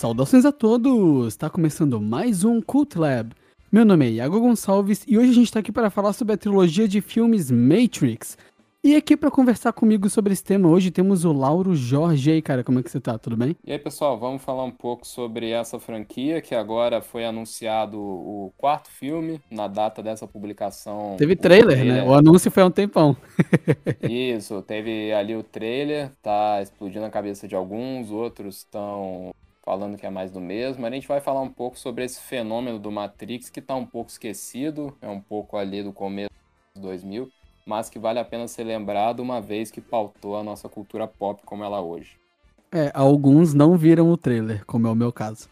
Saudações a todos! Está começando mais um Cult Lab. Meu nome é Iago Gonçalves e hoje a gente está aqui para falar sobre a trilogia de filmes Matrix. E aqui para conversar comigo sobre esse tema hoje temos o Lauro Jorge. E aí, cara, como é que você tá? Tudo bem? E aí, pessoal, vamos falar um pouco sobre essa franquia que agora foi anunciado o quarto filme na data dessa publicação. Teve trailer, trailer. né? O anúncio foi há um tempão. Isso, teve ali o trailer, tá explodindo a cabeça de alguns, outros estão falando que é mais do mesmo. A gente vai falar um pouco sobre esse fenômeno do Matrix que está um pouco esquecido, é um pouco ali do começo dos 2000, mas que vale a pena ser lembrado uma vez que pautou a nossa cultura pop como ela é hoje. É, alguns não viram o trailer, como é o meu caso.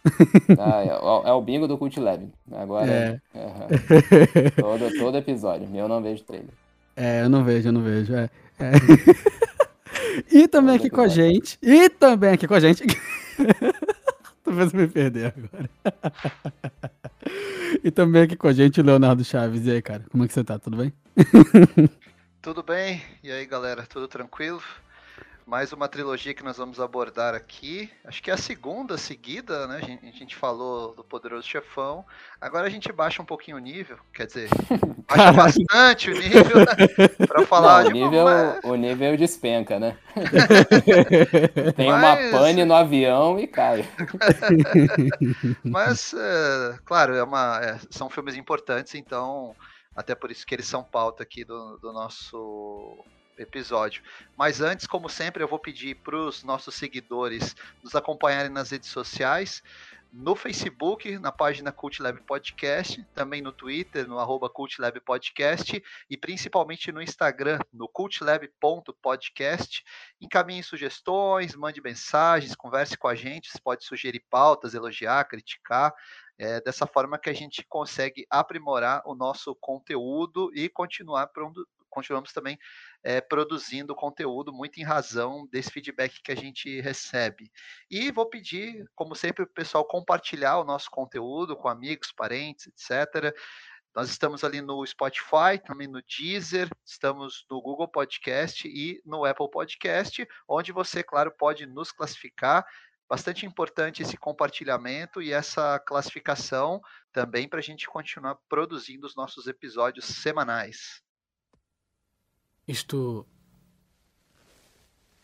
Ah, é, é, o bingo do Cult Lab. Agora, é. é. todo, todo episódio. Eu não vejo trailer. É, eu não vejo, eu não vejo. É, é. e também todo aqui episódio. com a gente. E também aqui com a gente. Tô vendo me perder agora. e também aqui com a gente o Leonardo Chaves. E aí, cara, como é que você tá? Tudo bem? Tudo bem? E aí, galera, tudo tranquilo? Mais uma trilogia que nós vamos abordar aqui. Acho que é a segunda seguida, né? A gente, falou do Poderoso Chefão. Agora a gente baixa um pouquinho o nível, quer dizer, baixa bastante o nível né? para falar Não, de o nível, uma... o nível despenca, né? Tem Mas... uma pane no avião e cai. Mas, é, claro, é uma, é, são filmes importantes, então até por isso que eles são pauta aqui do, do nosso episódio. Mas antes, como sempre, eu vou pedir para os nossos seguidores nos acompanharem nas redes sociais. No Facebook, na página Cult Lab Podcast, também no Twitter, no arroba Cult Lab Podcast, e principalmente no Instagram, no cultlab.podcast. Encaminhe sugestões, mande mensagens, converse com a gente, você pode sugerir pautas, elogiar, criticar. É dessa forma que a gente consegue aprimorar o nosso conteúdo e continuar continuamos também é, produzindo conteúdo muito em razão desse feedback que a gente recebe. E vou pedir, como sempre, o pessoal compartilhar o nosso conteúdo com amigos, parentes, etc. Nós estamos ali no Spotify, também no Deezer, estamos no Google Podcast e no Apple Podcast, onde você, claro, pode nos classificar. Bastante importante esse compartilhamento e essa classificação também para a gente continuar produzindo os nossos episódios semanais. Isto.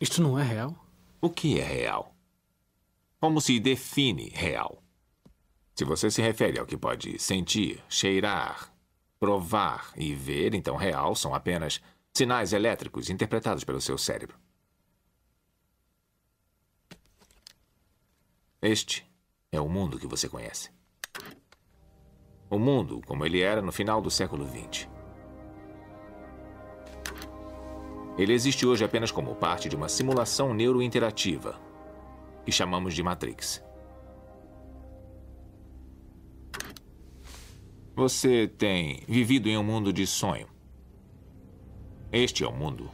Isto não é real? O que é real? Como se define real? Se você se refere ao que pode sentir, cheirar, provar e ver, então real são apenas sinais elétricos interpretados pelo seu cérebro. Este é o mundo que você conhece. O mundo como ele era no final do século XX. Ele existe hoje apenas como parte de uma simulação neurointerativa, que chamamos de Matrix. Você tem vivido em um mundo de sonho. Este é o mundo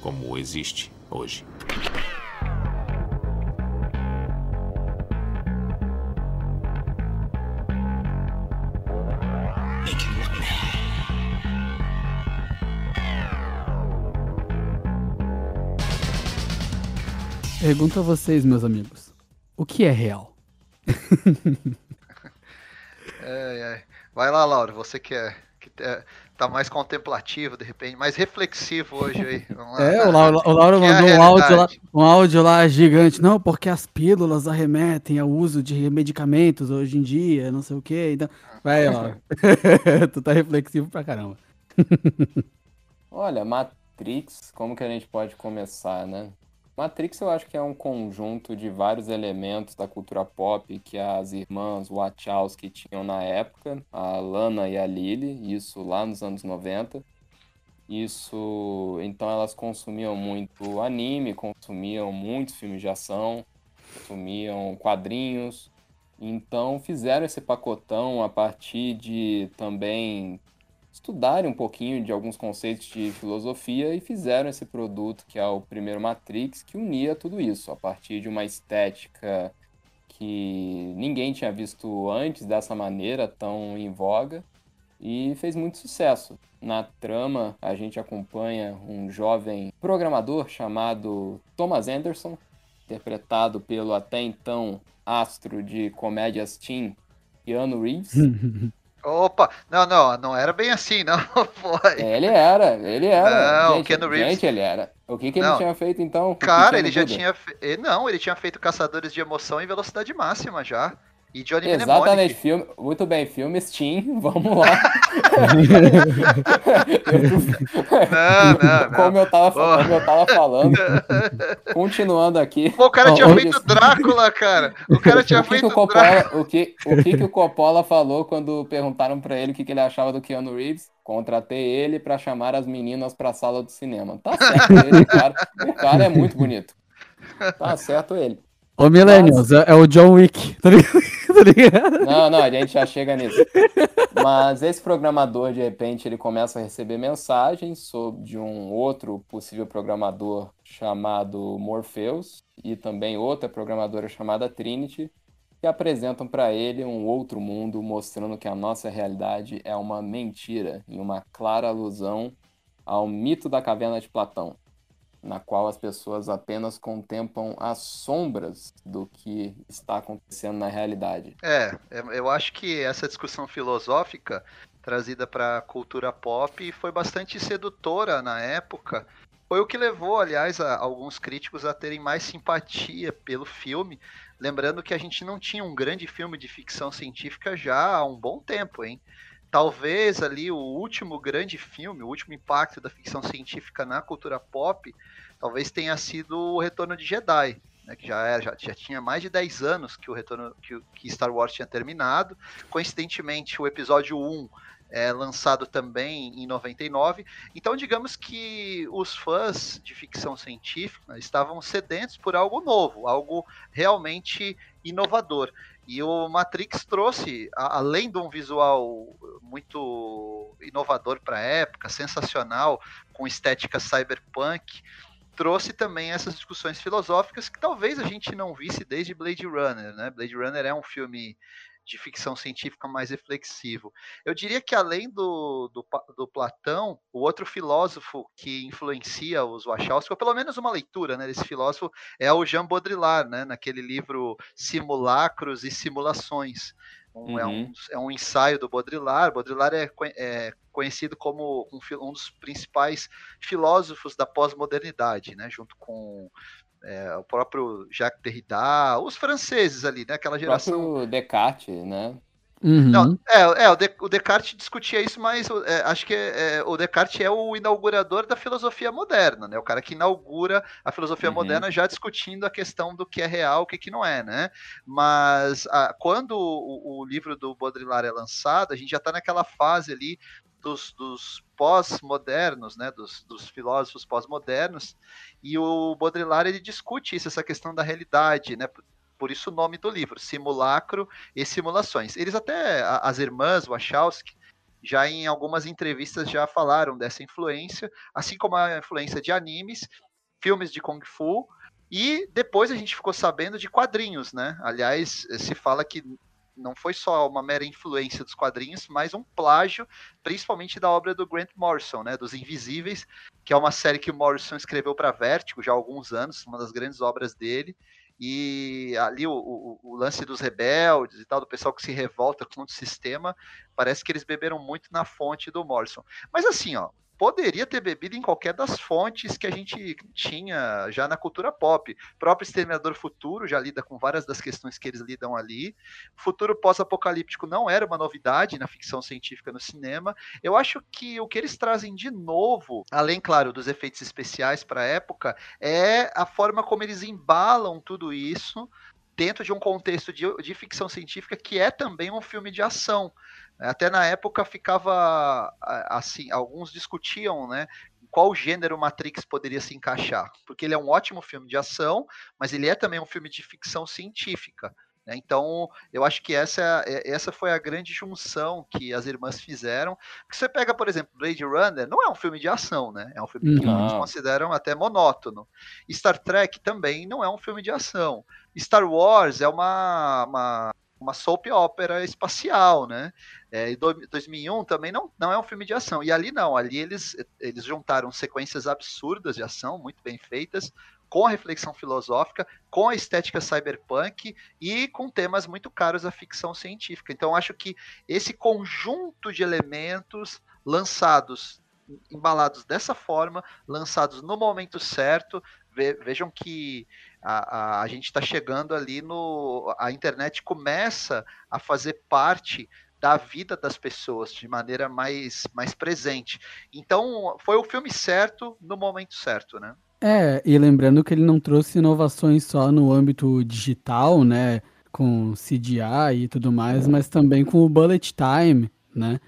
como existe hoje. Pergunto a vocês, meus amigos. O que é real? é, é. Vai lá, Laura, você que é, que é, tá mais contemplativo, de repente, mais reflexivo hoje aí. É, o Laura, o Laura é mandou é um, áudio lá, um áudio lá gigante. Não, porque as pílulas arremetem ao uso de medicamentos hoje em dia, não sei o quê. Então... Vai, Laura. tu tá reflexivo pra caramba. Olha, Matrix, como que a gente pode começar, né? Matrix eu acho que é um conjunto de vários elementos da cultura pop que as irmãs Wachowski tinham na época, a Lana e a Lily, isso lá nos anos 90. Isso, então elas consumiam muito anime, consumiam muitos filmes de ação, consumiam quadrinhos, então fizeram esse pacotão a partir de também estudarem um pouquinho de alguns conceitos de filosofia e fizeram esse produto que é o primeiro Matrix, que unia tudo isso a partir de uma estética que ninguém tinha visto antes dessa maneira tão em voga e fez muito sucesso. Na trama, a gente acompanha um jovem programador chamado Thomas Anderson, interpretado pelo até então astro de comédias teen, Keanu Reeves. Opa, não, não, não era bem assim, não foi. Ele era, ele era. Não, gente, Keanu Reeves- gente, ele era. O que, que ele Não. tinha feito então? o Cara, ele já tinha. fe- eh, Não, ele tinha feito Caçadores de Emoção em velocidade máxima já. E Johnny Exatamente, Mnemonic. filme, muito bem, filmes teen, vamos lá. Não, não, não. como, eu tava, Porra. como eu tava falando, continuando aqui. Pô, o cara tinha feito isso. Drácula, cara. O cara tinha O que, que feito o Drácula. Coppola, o que, o que que o Coppola falou quando perguntaram pra ele o que, que ele achava do Keanu Reeves? Contratei ele pra chamar as meninas pra sala do cinema. Tá certo ele, cara. O cara é muito bonito. Tá certo ele. Ô, Millennials, é, é o John Wick, tá ligado? Tá ligado? Não, não, a gente já chega nisso. Mas esse programador, de repente, ele começa a receber mensagens sobre de um outro possível programador chamado Morpheus e também outra programadora chamada Trinity, que apresentam para ele um outro mundo, mostrando que a nossa realidade é uma mentira e uma clara alusão ao mito da caverna de Platão, na qual as pessoas apenas contemplam as sombras do que está acontecendo na realidade. É, é, eu acho que essa discussão filosófica trazida para a cultura pop foi bastante sedutora na época. Foi o que levou, aliás, a, alguns críticos a terem mais simpatia pelo filme. Lembrando que a gente não tinha um grande filme de ficção científica já há um bom tempo, hein? Talvez ali o último grande filme, o último impacto da ficção científica na cultura pop, talvez tenha sido o Retorno de Jedi, né, que já, era, já, já tinha mais de 10 anos que o retorno que, que Star Wars tinha terminado. Coincidentemente, o episódio 1 é lançado também em 99. Então, digamos que os fãs de ficção científica estavam sedentos por algo novo, algo realmente inovador. E o Matrix trouxe, além de um visual muito inovador para a época, sensacional, com estética cyberpunk, trouxe também essas discussões filosóficas que talvez a gente não visse desde Blade Runner, né? Blade Runner é um filme de ficção científica mais reflexivo. Eu diria que além do, do, do Platão, o outro filósofo que influencia os Wachowski, ou pelo menos uma leitura né, desse filósofo, é o Jean Baudrillard, né, naquele livro Simulacros e Simulações. Um- é, um, Uhum. é um ensaio do Baudrillard. Baudrillard é, é conhecido como um, um dos principais filósofos da pós-modernidade, né, junto com é, o próprio Jacques Derrida, os franceses ali, né, aquela O geração próprio Descartes, né? Uhum. não, é, é o, De- o Descartes discutia isso, mas é, acho que é, o Descartes é o inaugurador da filosofia moderna, né? O cara que inaugura a filosofia Uhum. moderna já discutindo a questão do que é real, o que, que não é, né? Mas a- quando o, o livro do Baudrillard é lançado, a gente já está naquela fase ali dos, dos pós-modernos, né? Dos, dos filósofos pós-modernos, e o Baudrillard ele discute isso, essa questão da realidade, né? Por- isso o nome do livro, Simulacro e simulações. Eles até, as irmãs Wachowski, já em algumas entrevistas já falaram dessa influência, assim como a influência de animes, filmes de Kung Fu, e depois a gente ficou sabendo de quadrinhos, né? Aliás, se fala que não foi só uma mera influência dos quadrinhos, mas um plágio, principalmente da obra do Grant Morrison, né? Dos Invisíveis, que é uma série que o Morrison escreveu para Vertigo já há alguns anos, uma das grandes obras dele. E ali o, o- o lance dos rebeldes e tal, do pessoal que se revolta contra o sistema, parece que eles beberam muito na fonte do Morrison. Mas assim, ó, poderia ter bebido em qualquer das fontes que a gente tinha já na cultura pop. O próprio Exterminador Futuro já lida com várias das questões que eles lidam ali. Futuro pós-apocalíptico não era uma novidade na ficção científica no cinema. Eu acho que o que eles trazem de novo, além, claro, dos efeitos especiais para a época, é a forma como eles embalam tudo isso dentro de um contexto de, de ficção científica que é também um filme de ação. Até na época ficava assim, alguns discutiam, né, qual gênero Matrix poderia se encaixar, porque ele é um ótimo filme de ação, mas ele é também um filme de ficção científica. né? Então, eu acho que essa, é- essa foi a grande junção que as irmãs fizeram. Porque você pega, por exemplo, Blade Runner, não é um filme de ação, né? É um filme que muitos consideram até monótono. Star Trek também não é um filme de ação. Star Wars é uma, uma, uma soap opera espacial, né? É, e do- 2001 também não, não é um filme de ação. E ali não, ali eles, eles juntaram sequências absurdas de ação, muito bem feitas, com a reflexão filosófica, com a estética cyberpunk e com temas muito caros à ficção científica. Então, acho que esse conjunto de elementos lançados, embalados dessa forma, lançados no momento certo, ve vejam que a, a, a gente está chegando ali no. A internet começa a fazer parte da vida das pessoas de maneira mais, mais presente. Então, foi o filme certo no momento certo, né? É, e lembrando que ele não trouxe inovações só no âmbito digital, né, com CGI e tudo mais, mas também com o bullet time, né,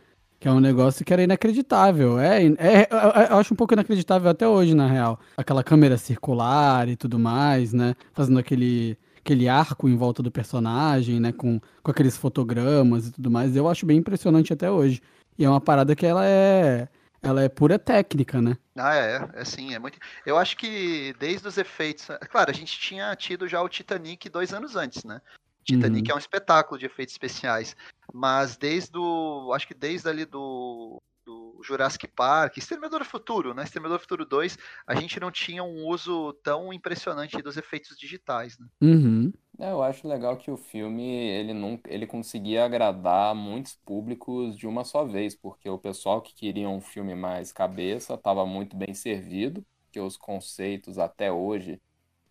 que é um negócio que era inacreditável. É, é, eu acho um pouco inacreditável até hoje, na real. Aquela câmera circular e tudo mais, né, fazendo aquele aquele arco em volta do personagem, né? Com, com aqueles fotogramas e tudo mais. Eu acho bem impressionante até hoje. E é uma parada que ela é. Ela é pura técnica, né? Ah, é, é sim, é muito. Eu acho que desde os efeitos. Claro, a gente tinha tido já o Titanic dois anos antes, né? Titanic uhum. é um espetáculo de efeitos especiais. Mas desde o. Acho que desde ali do do Jurassic Park, Exterminador do Futuro, né? Exterminador do Futuro 2, a gente não tinha um uso tão impressionante dos efeitos digitais, né? Uhum. É, eu acho legal que o filme ele não, ele conseguia agradar muitos públicos de uma só vez, porque o pessoal que queria um filme mais cabeça estava muito bem servido, que os conceitos até hoje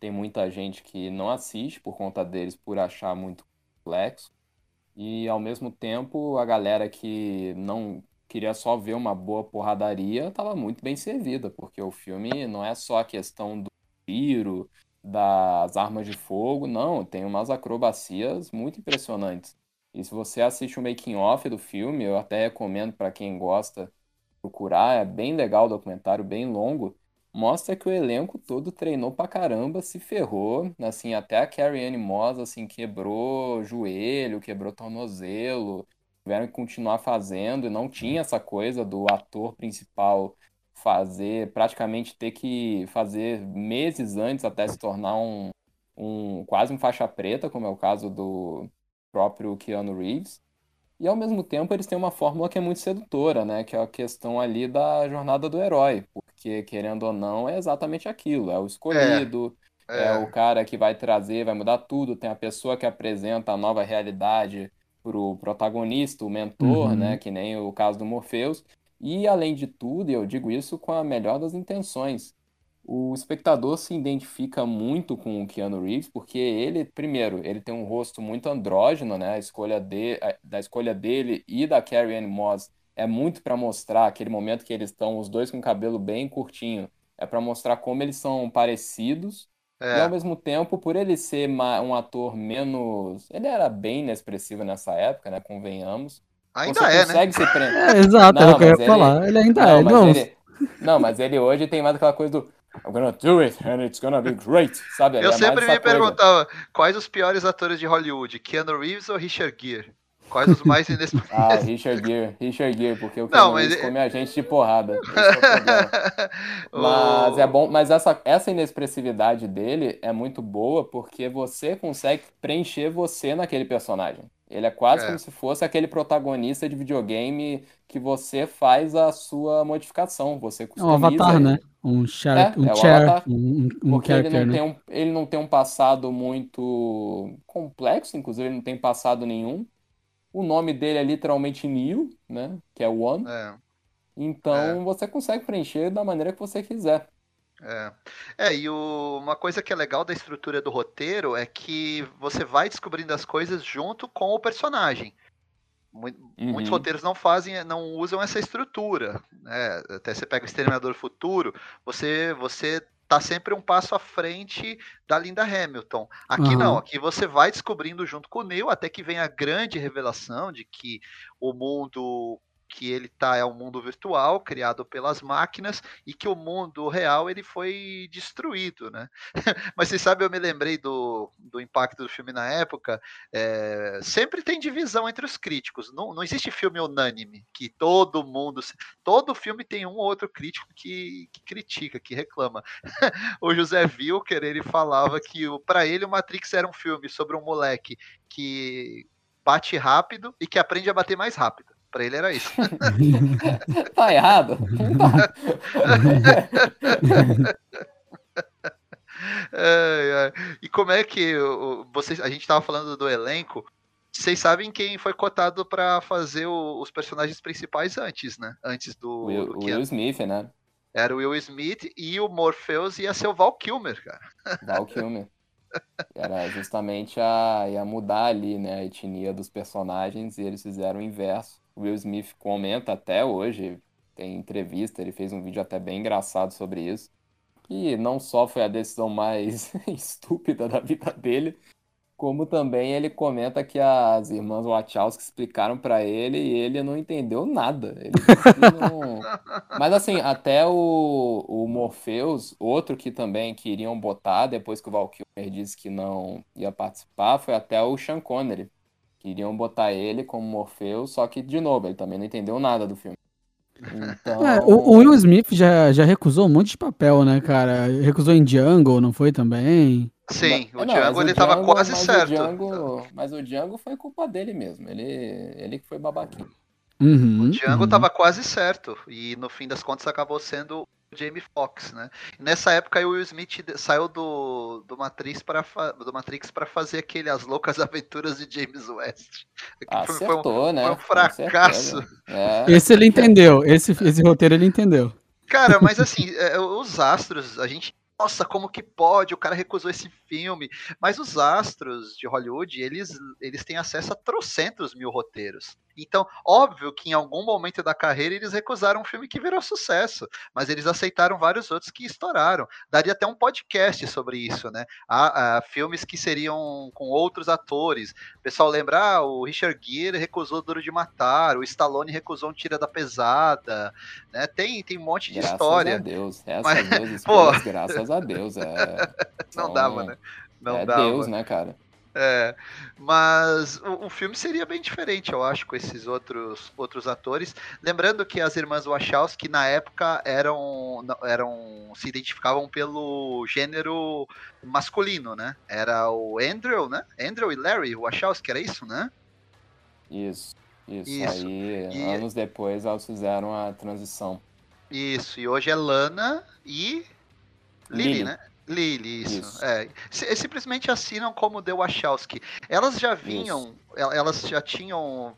tem muita gente que não assiste por conta deles por achar muito complexo. E ao mesmo tempo, a galera que não queria só ver uma boa porradaria, estava muito bem servida, porque o filme não é só a questão do tiro, das armas de fogo, não, tem umas acrobacias muito impressionantes. E se você assiste o making off do filme, eu até recomendo para quem gosta procurar, é bem legal o documentário, bem longo, mostra que o elenco todo treinou pra caramba, se ferrou, assim, até a Carrie Anne Moss, assim, quebrou joelho, quebrou tornozelo, tiveram que continuar fazendo, e não tinha essa coisa do ator principal fazer, praticamente ter que fazer meses antes até se tornar um, um quase um faixa preta, como é o caso do próprio Keanu Reeves. E ao mesmo tempo eles têm uma fórmula que é muito sedutora, né? Que é a questão ali da jornada do herói, porque querendo ou não é exatamente aquilo, é o escolhido, é, é. é o cara que vai trazer, vai mudar tudo, tem a pessoa que apresenta a nova realidade pro protagonista, o mentor, uhum. né, que nem o caso do Morpheus. E além de tudo, eu digo isso com a melhor das intenções, o espectador se identifica muito com o Keanu Reeves, porque ele, primeiro, ele tem um rosto muito andrógeno, né? A escolha de, da escolha dele e da Carrie Ann Moss é muito para mostrar aquele momento que eles estão os dois com o cabelo bem curtinho, é para mostrar como eles são parecidos é. E ao mesmo tempo, por ele ser um ator menos. Ele era bem inexpressivo nessa época, né? Convenhamos. Ainda você é, né? consegue né? se prender. É, exato, não, era o que eu ia ele... falar. Ele ainda não, é. Mas não. Ele... não, mas ele hoje tem mais aquela coisa do. I'm gonna do it and it's gonna be great, sabe? Eu é sempre me perguntava quais os piores atores de Hollywood, Keanu Reeves ou Richard Gere? Quais os mais inexpressivos? Ah, Richard Gere, Richard Gere, porque o Keanu Reeves come a gente de porrada. É mas é bom, mas essa, essa inexpressividade dele é muito boa porque você consegue preencher você naquele personagem. Ele é quase é. como se fosse aquele protagonista de videogame que você faz a sua modificação. Você customiza. Um avatar, ele. né? Um, char é, um é chair, um, um Porque ele não, né? tem um, ele não tem um passado muito complexo, inclusive ele não tem passado nenhum. O nome dele é literalmente Neil, né? Que é One. É. Então é. você consegue preencher da maneira que você quiser. É, é e o, uma coisa que é legal da estrutura do roteiro é que você vai descobrindo as coisas junto com o personagem. Muitos uhum. roteiros não fazem, não usam essa estrutura. Né? Até você pega o Exterminador Futuro, você, você tá sempre um passo à frente da Linda Hamilton. Aqui uhum. não, aqui você vai descobrindo junto com o Neil até que vem a grande revelação de que o mundo que ele tá é um mundo virtual criado pelas máquinas e que o mundo real ele foi destruído, né? Mas você sabe, eu me lembrei do, do impacto do filme na época. É, sempre tem divisão entre os críticos. Não, não existe filme unânime que todo mundo, todo filme tem um ou outro crítico que, que critica, que reclama. o José Wilker ele falava que para ele o Matrix era um filme sobre um moleque que bate rápido e que aprende a bater mais rápido. Pra ele era isso. tá errado? É, é. E como é que vocês, a gente estava falando do elenco? Vocês sabem quem foi cotado para fazer o, os personagens principais antes, né? Antes do Will, do Will Smith, né? Era o Will Smith e o Morpheus ia ser o Val Kilmer, cara. Val Kilmer. Era justamente a ia mudar ali, né, a etnia dos personagens e eles fizeram o inverso. O Will Smith comenta até hoje, tem entrevista, ele fez um vídeo até bem engraçado sobre isso. E não só foi a decisão mais estúpida da vida dele, como também ele comenta que as irmãs Wachowski explicaram para ele e ele não entendeu nada. Ele não... Mas assim, até o, o Morpheus, outro que também queriam botar, depois que o Val Kilmer disse que não ia participar, foi até o Sean Connery. Queriam botar ele como Morpheus, só que, de novo, ele também não entendeu nada do filme. Então... É, o, o, Will Smith já, já recusou um monte de papel, né, cara? Recusou em Django, não foi também? Sim, o não, Django ele estava quase mas certo. O Django, mas o Django foi culpa dele mesmo. Ele, ele que foi babaquinho. Uhum, o Django estava uhum. quase certo. E no fim das contas acabou sendo o Jamie Foxx, né? Nessa época o Will Smith saiu do, do Matrix para do Matrix para fazer aquele As Loucas Aventuras de James West. Acertou, foi, um, né? Foi um fracasso. É. Esse ele entendeu. Esse, esse roteiro ele entendeu. Cara, mas assim, é, os astros, a gente nossa, como que pode? O cara recusou esse filme. Mas os astros de Hollywood, eles, eles têm acesso a trocentos mil roteiros. Então, óbvio que em algum momento da carreira eles recusaram um filme que virou sucesso, mas eles aceitaram vários outros que estouraram. Daria até um podcast sobre isso, né? Há, há filmes que seriam com outros atores. O pessoal lembra, ah, o Richard Gere recusou Duro de Matar, o Stallone recusou um Tira da Pesada, né? Tem, tem um monte de graças história. A Deus. Essas mas, duas graças a Deus. É... Não então, dava, né? Não é dava. Deus, né, cara? É, mas o, o, filme seria bem diferente, eu acho, com esses outros, outros atores. Lembrando que as irmãs Wachowski, na época, eram, eram se identificavam pelo gênero masculino, né? Era o Andrew, né? Andrew e Larry Wachowski, era isso, né? Isso, isso. isso. Aí, e... anos depois, elas fizeram a transição. Isso, e hoje é Lana e Lily, Lily. né? Lily, isso. isso. É. Simplesmente assinam como The Wachowski. Elas já vinham, isso. elas já tinham.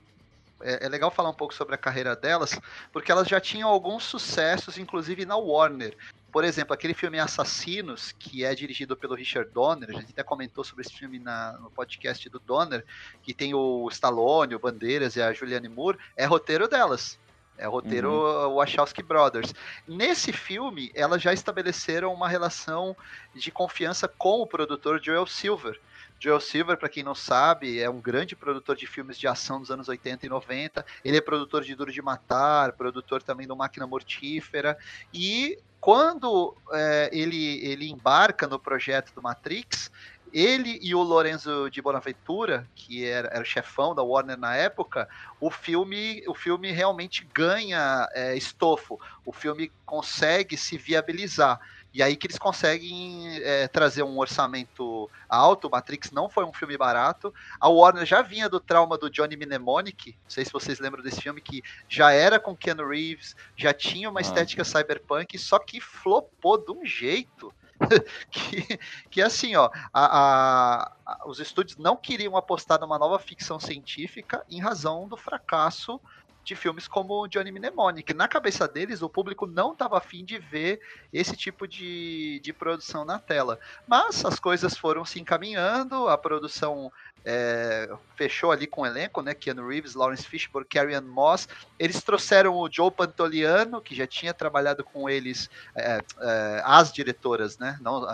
É, é, legal falar um pouco sobre a carreira delas, porque elas já tinham alguns sucessos, inclusive na Warner. Por exemplo, aquele filme Assassinos, que é dirigido pelo Richard Donner, a gente até comentou sobre esse filme na, no podcast do Donner, que tem o Stallone, o Bandeiras e a Julianne Moore, é roteiro delas. É o roteiro uhum. Wachowski Brothers. Nesse filme, elas já estabeleceram uma relação de confiança com o produtor Joel Silver. Joel Silver, para quem não sabe, é um grande produtor de filmes de ação dos anos 80 e 90. Ele é produtor de Duro de Matar, produtor também do Máquina Mortífera. E quando é, ele, ele embarca no projeto do Matrix, ele e o Lorenzo de Bonaventura, que era, era o chefão da Warner na época, o filme, o filme realmente ganha é, estofo. O filme consegue se viabilizar. E aí que eles conseguem é, trazer um orçamento alto. Matrix não foi um filme barato. A Warner já vinha do trauma do Johnny Mnemonic. Não sei se vocês lembram desse filme, que já era com Keanu Reeves, já tinha uma ah. estética cyberpunk, só que flopou de um jeito. que, que assim, ó, a, a, os estúdios não queriam apostar numa nova ficção científica em razão do fracasso de filmes como Johnny Mnemonic. Na cabeça deles, o público não estava afim de ver esse tipo de, de produção na tela. Mas as coisas foram se encaminhando, a produção é, fechou ali com o elenco, né? Keanu Reeves, Lawrence Fishburne, Carrie Ann Moss. Eles trouxeram o Joe Pantoliano, que já tinha trabalhado com eles, é, é, as diretoras, né? Não,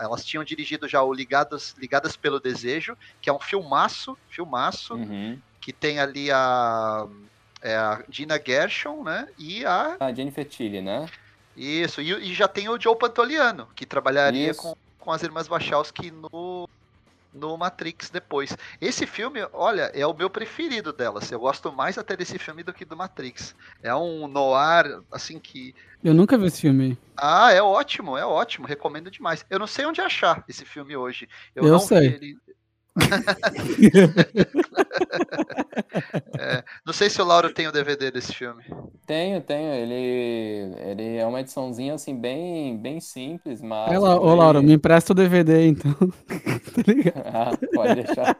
elas tinham dirigido já o Ligadas, Ligadas pelo Desejo, que é um filmaço, filmaço, uhum. que tem ali a, é, a Gina Gershon, né? E a... A Jennifer Tilly, né? Isso, e, e já tem o Joe Pantoliano, que trabalharia com, com as irmãs Wachowski no no Matrix depois. Esse filme, olha, é o meu preferido delas. Eu gosto mais até desse filme do que do Matrix. É um noir, assim que. Eu nunca vi esse filme. Ah, é ótimo, é ótimo. Recomendo demais. Eu não sei onde achar esse filme hoje. Eu, Eu sei. Ele... é, não sei se o Lauro tem o DVD desse filme. Tenho, tenho. Ele, ele é uma ediçãozinha assim bem, bem simples, mas. É, ô, Lauro, me empresta o DVD então. tá ligado? Ah, pode deixar.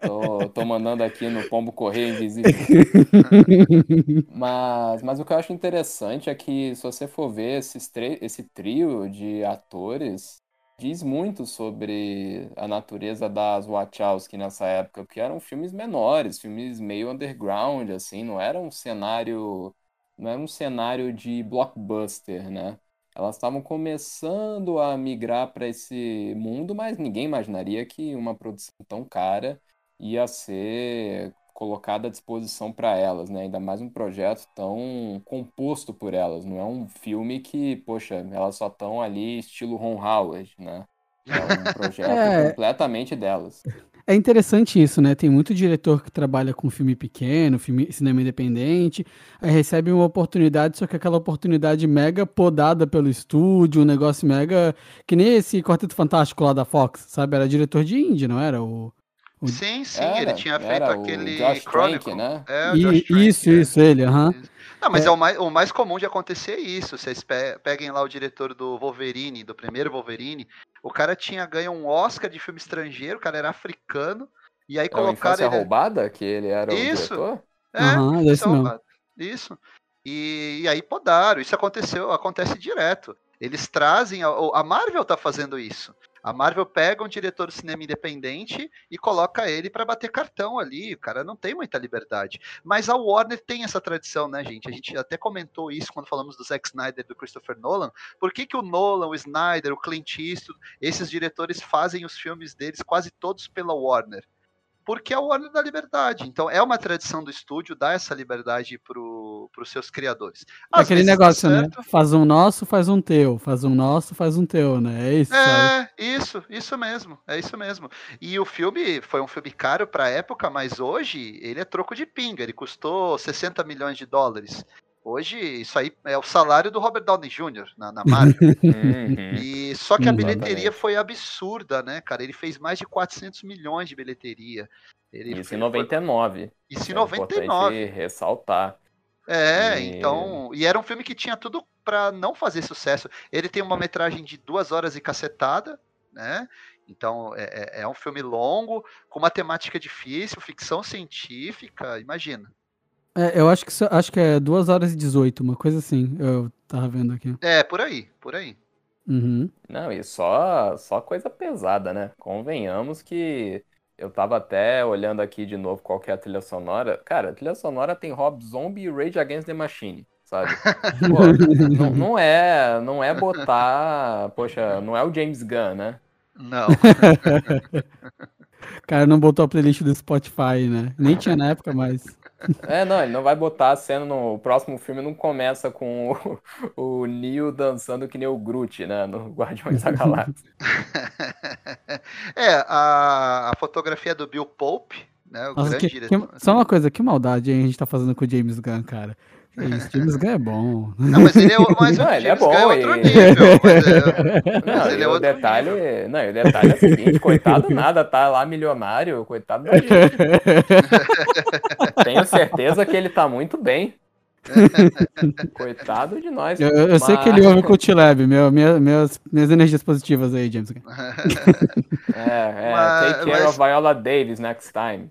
Tô, tô mandando aqui no Pombo Correio Invisível. mas, mas o que eu acho interessante é que se você for ver esses esse trio de atores, diz muito sobre a natureza das Wachowski nessa época, porque eram filmes menores, filmes meio underground, assim, não era um cenário, não era um cenário de blockbuster, né? Elas estavam começando a migrar para esse mundo, mas ninguém imaginaria que uma produção tão cara ia ser colocada à disposição para elas, né? Ainda mais um projeto tão composto por elas. Não é um filme que, poxa, elas só estão ali estilo Ron Howard, né? É um projeto é... completamente delas. É interessante isso, né? Tem muito diretor que trabalha com filme pequeno, filme, cinema independente, aí recebe uma oportunidade, só que aquela oportunidade mega podada pelo estúdio, um negócio mega. Que nem esse Quarteto Fantástico lá da Fox, sabe? Era diretor de indie, não era? O, o... Sim, sim, era, ele tinha feito aquele Chronicle, né? É, e, Trank, isso, é. isso, ele, aham. Não, mas é. é, o, mais, o mais comum de acontecer é isso. Vocês peguem lá o diretor do Wolverine, do primeiro Wolverine. O cara tinha ganho um Oscar de filme estrangeiro, o cara era africano. E aí é colocaram. Ele... roubada, que ele era isso. o diretor? É, uhum, isso, é isso. E, e aí podaram. Isso aconteceu, acontece direto. Eles trazem. A, a Marvel tá fazendo isso. A Marvel pega um diretor de cinema independente e coloca ele para bater cartão ali. O cara não tem muita liberdade. Mas a Warner tem essa tradição, né, gente? A gente até comentou isso quando falamos do Zack Snyder do Christopher Nolan. Por que, que o Nolan, o Snyder, o Clint Eastwood, esses diretores fazem os filmes deles quase todos pela Warner? Porque é o Warner da liberdade. Então é uma tradição do estúdio dar essa liberdade para os seus criadores. Às Aquele negócio, né? Faz um nosso, faz um teu. Faz um nosso, faz um teu, né? É isso. É, sabe? isso, isso mesmo. É isso mesmo. E o filme foi um filme caro para a época, mas hoje ele é troco de pinga. Ele custou 60 milhões de dólares. Hoje, isso aí é o salário do Robert Downey Jr. na, na Marvel. Uhum. E só que a bilheteria foi absurda, né, cara? Ele fez mais de 400 milhões de bilheteria. Ele isso em 99. Foi... Isso em 99. É ressaltar. É, e... então. E era um filme que tinha tudo para não fazer sucesso. Ele tem uma metragem de duas horas e cacetada, né? Então é, é, é um filme longo, com uma temática difícil, ficção científica, imagina. É, eu acho que, acho que é 2 horas e 18, uma coisa assim. Eu tava vendo aqui. É, por aí, por aí. Uhum. Não, e só, só coisa pesada, né? Convenhamos que eu tava até olhando aqui de novo qual que é a trilha sonora. Cara, a trilha sonora tem Rob Zombie e Rage Against the Machine, sabe? Pô, não, não, é, não é botar, poxa, não é o James Gunn, né? Não. cara não botou a playlist do Spotify, né? Nem tinha na época, mas. É, não, ele não vai botar a cena no o próximo filme, não começa com o, o Neo dançando que nem o Groot, né, no Guardiões da Galáxia. é, a, a fotografia do Bill Pope, né, o Nossa, grande que, diretor. Que, só uma coisa, que maldade hein, a gente tá fazendo com o James Gunn, cara. Isso, James Gunn é bom. Não, mas ele é, mas não, ele é bom. É outro e... nível. Mas é, não, mas ele é o detalhe, nível. não, o detalhe é o seguinte, coitado nada, tá lá milionário, coitado da gente. Tenho certeza que ele tá muito bem. Coitado de nós. Eu, eu mas... sei que ele ouve o Cultilab, meu, minha, minhas, minhas energias positivas aí, James. é, é, mas, take care mas... of Viola Davis next time.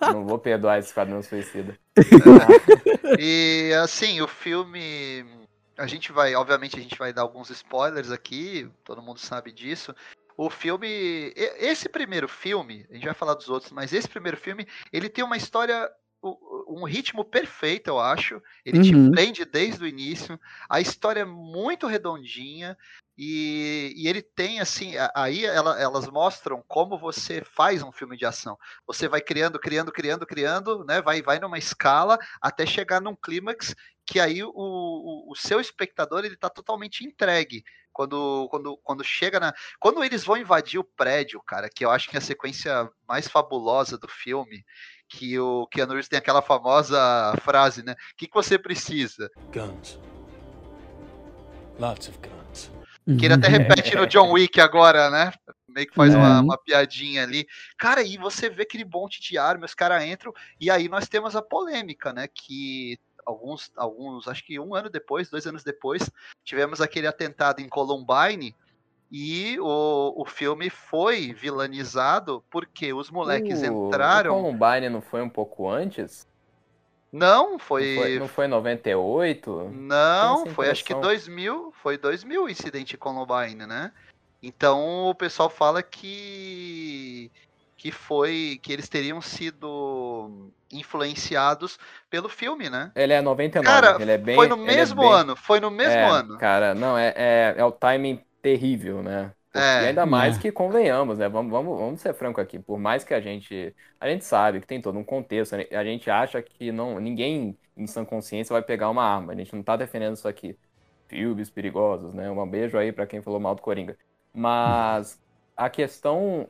Ah, não vou perdoar esse Esquadrão Suicida. e assim, o filme. A gente vai, obviamente, a gente vai dar alguns spoilers aqui, todo mundo sabe disso. O filme. Esse primeiro filme, a gente vai falar dos outros, mas esse primeiro filme, ele tem uma história um ritmo perfeito, eu acho. Ele uhum. te prende desde o início. A história é muito redondinha. E, e ele tem assim, aí ela, elas mostram como você faz um filme de ação. Você vai criando, criando, criando, criando, né? Vai, vai numa escala até chegar num clímax que aí o, o, o seu espectador ele está totalmente entregue quando, quando, quando chega na. Quando eles vão invadir o prédio, cara, que eu acho que é a sequência mais fabulosa do filme, que o Keanu Reeves tem aquela famosa frase, né? O que, que você precisa? Guns. Lots of guns. Que ele até repete no John Wick agora, né? meio que faz É. uma, uma piadinha ali. Cara, e você vê aquele monte de arma, os caras entram, e aí nós temos a polêmica, né? Que alguns, alguns, acho que um ano depois, dois anos depois, tivemos aquele atentado em Columbine. E o, o filme foi vilanizado porque os moleques O- entraram. O Columbine não foi um pouco antes? Não, Não foi. foi, não foi 98? Não, foi acho que impressão. 2000, foi 2000 o incidente Columbine, né? Então o pessoal fala que que foi que eles teriam sido influenciados pelo filme, né? Ele é 99, Cara, ele é bem... foi no é mesmo bem- ano, foi no mesmo é, ano. Cara, não, é, é, é o timing terrível, né? É. ainda mais É. que convenhamos, né? Vamos, vamos, vamos ser franco aqui. Por mais que a gente. A gente sabe que tem todo um contexto, a gente acha que não, ninguém em sã consciência vai pegar uma arma. A gente não tá defendendo isso aqui. Filmes perigosos, né? Um beijo aí pra quem falou mal do Coringa. Mas a questão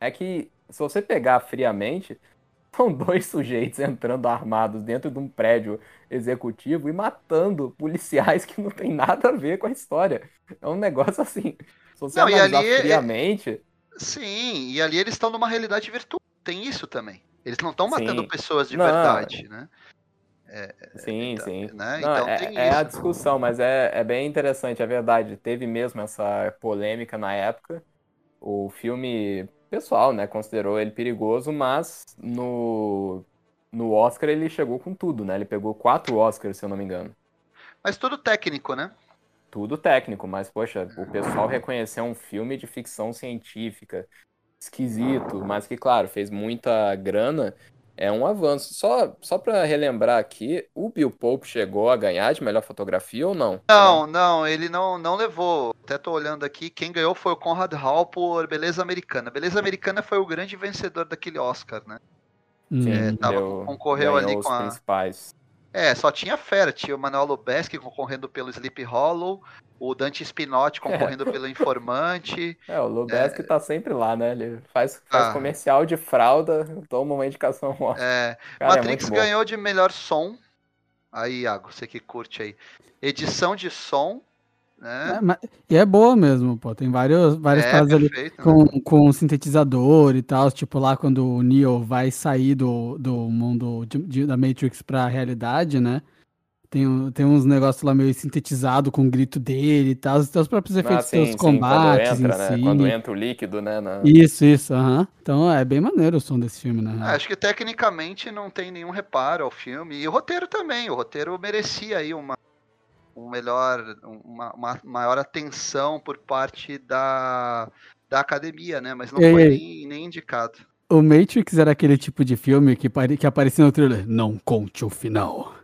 é que, se você pegar friamente, são dois sujeitos entrando armados dentro de um prédio executivo e matando policiais que não tem nada a ver com a história. É um negócio assim. Se você Não, e analisar ali é- friamente, Sim, e ali eles estão numa realidade virtual. Tem isso também. Eles não estão matando pessoas de Não. verdade, né? sim, então, sim. né? Não, Então é, é a discussão, mas é, é bem interessante, é verdade. Teve mesmo essa polêmica na época. O filme, pessoal, né, considerou ele perigoso, mas no, no Oscar ele chegou com tudo, né? Ele pegou quatro Oscars, se eu não me engano. Mas tudo técnico, né? Tudo técnico, mas, poxa, o pessoal reconheceu um filme de ficção científica esquisito, mas que, claro, fez muita grana. É um avanço. Só, só para relembrar aqui, o Bill Pope chegou a ganhar de melhor fotografia ou não? Não, não, ele não, não levou. Até tô olhando aqui, quem ganhou foi o Conrad Hall por Beleza Americana. Beleza Americana foi o grande vencedor daquele Oscar, né? Hum. É, tava- deu- concorreu ali os com a- principais. É, só tinha fera. Tinha o Manuel Lubezki concorrendo pelo Sleep Hollow, o Dante Spinotti concorrendo pelo Informante. É, o Lubeski tá sempre lá, né? Ele faz, faz Ah. comercial de fralda, toma uma indicação. Ó. É, Cara, é Matrix bom. ganhou de melhor som. Aí, Iago, você que curte aí. Edição de som, né? É, mas- e é boa mesmo, pô. Tem vários, várias É, ali perfeito, né? com, com sintetizador e tal. Tipo, lá quando o Neo vai sair do, do mundo de- de- da Matrix pra realidade, né? Tem, tem uns negócios lá meio sintetizado com o grito dele e tal. Tem os próprios Ah, efeitos sim, sim, combates quando entra, em né? si. Quando entra o líquido, né? na- Isso, isso, aham. Então é bem maneiro o som desse filme, né? Ah, acho que tecnicamente não tem nenhum reparo ao filme. E o roteiro também. O roteiro merecia aí uma, um melhor, uma, uma maior atenção por parte da, da academia, né? Mas não Ei, foi nem, nem indicado. O Matrix era aquele tipo de filme que, pare- que aparecia no trailer. Não conte o final.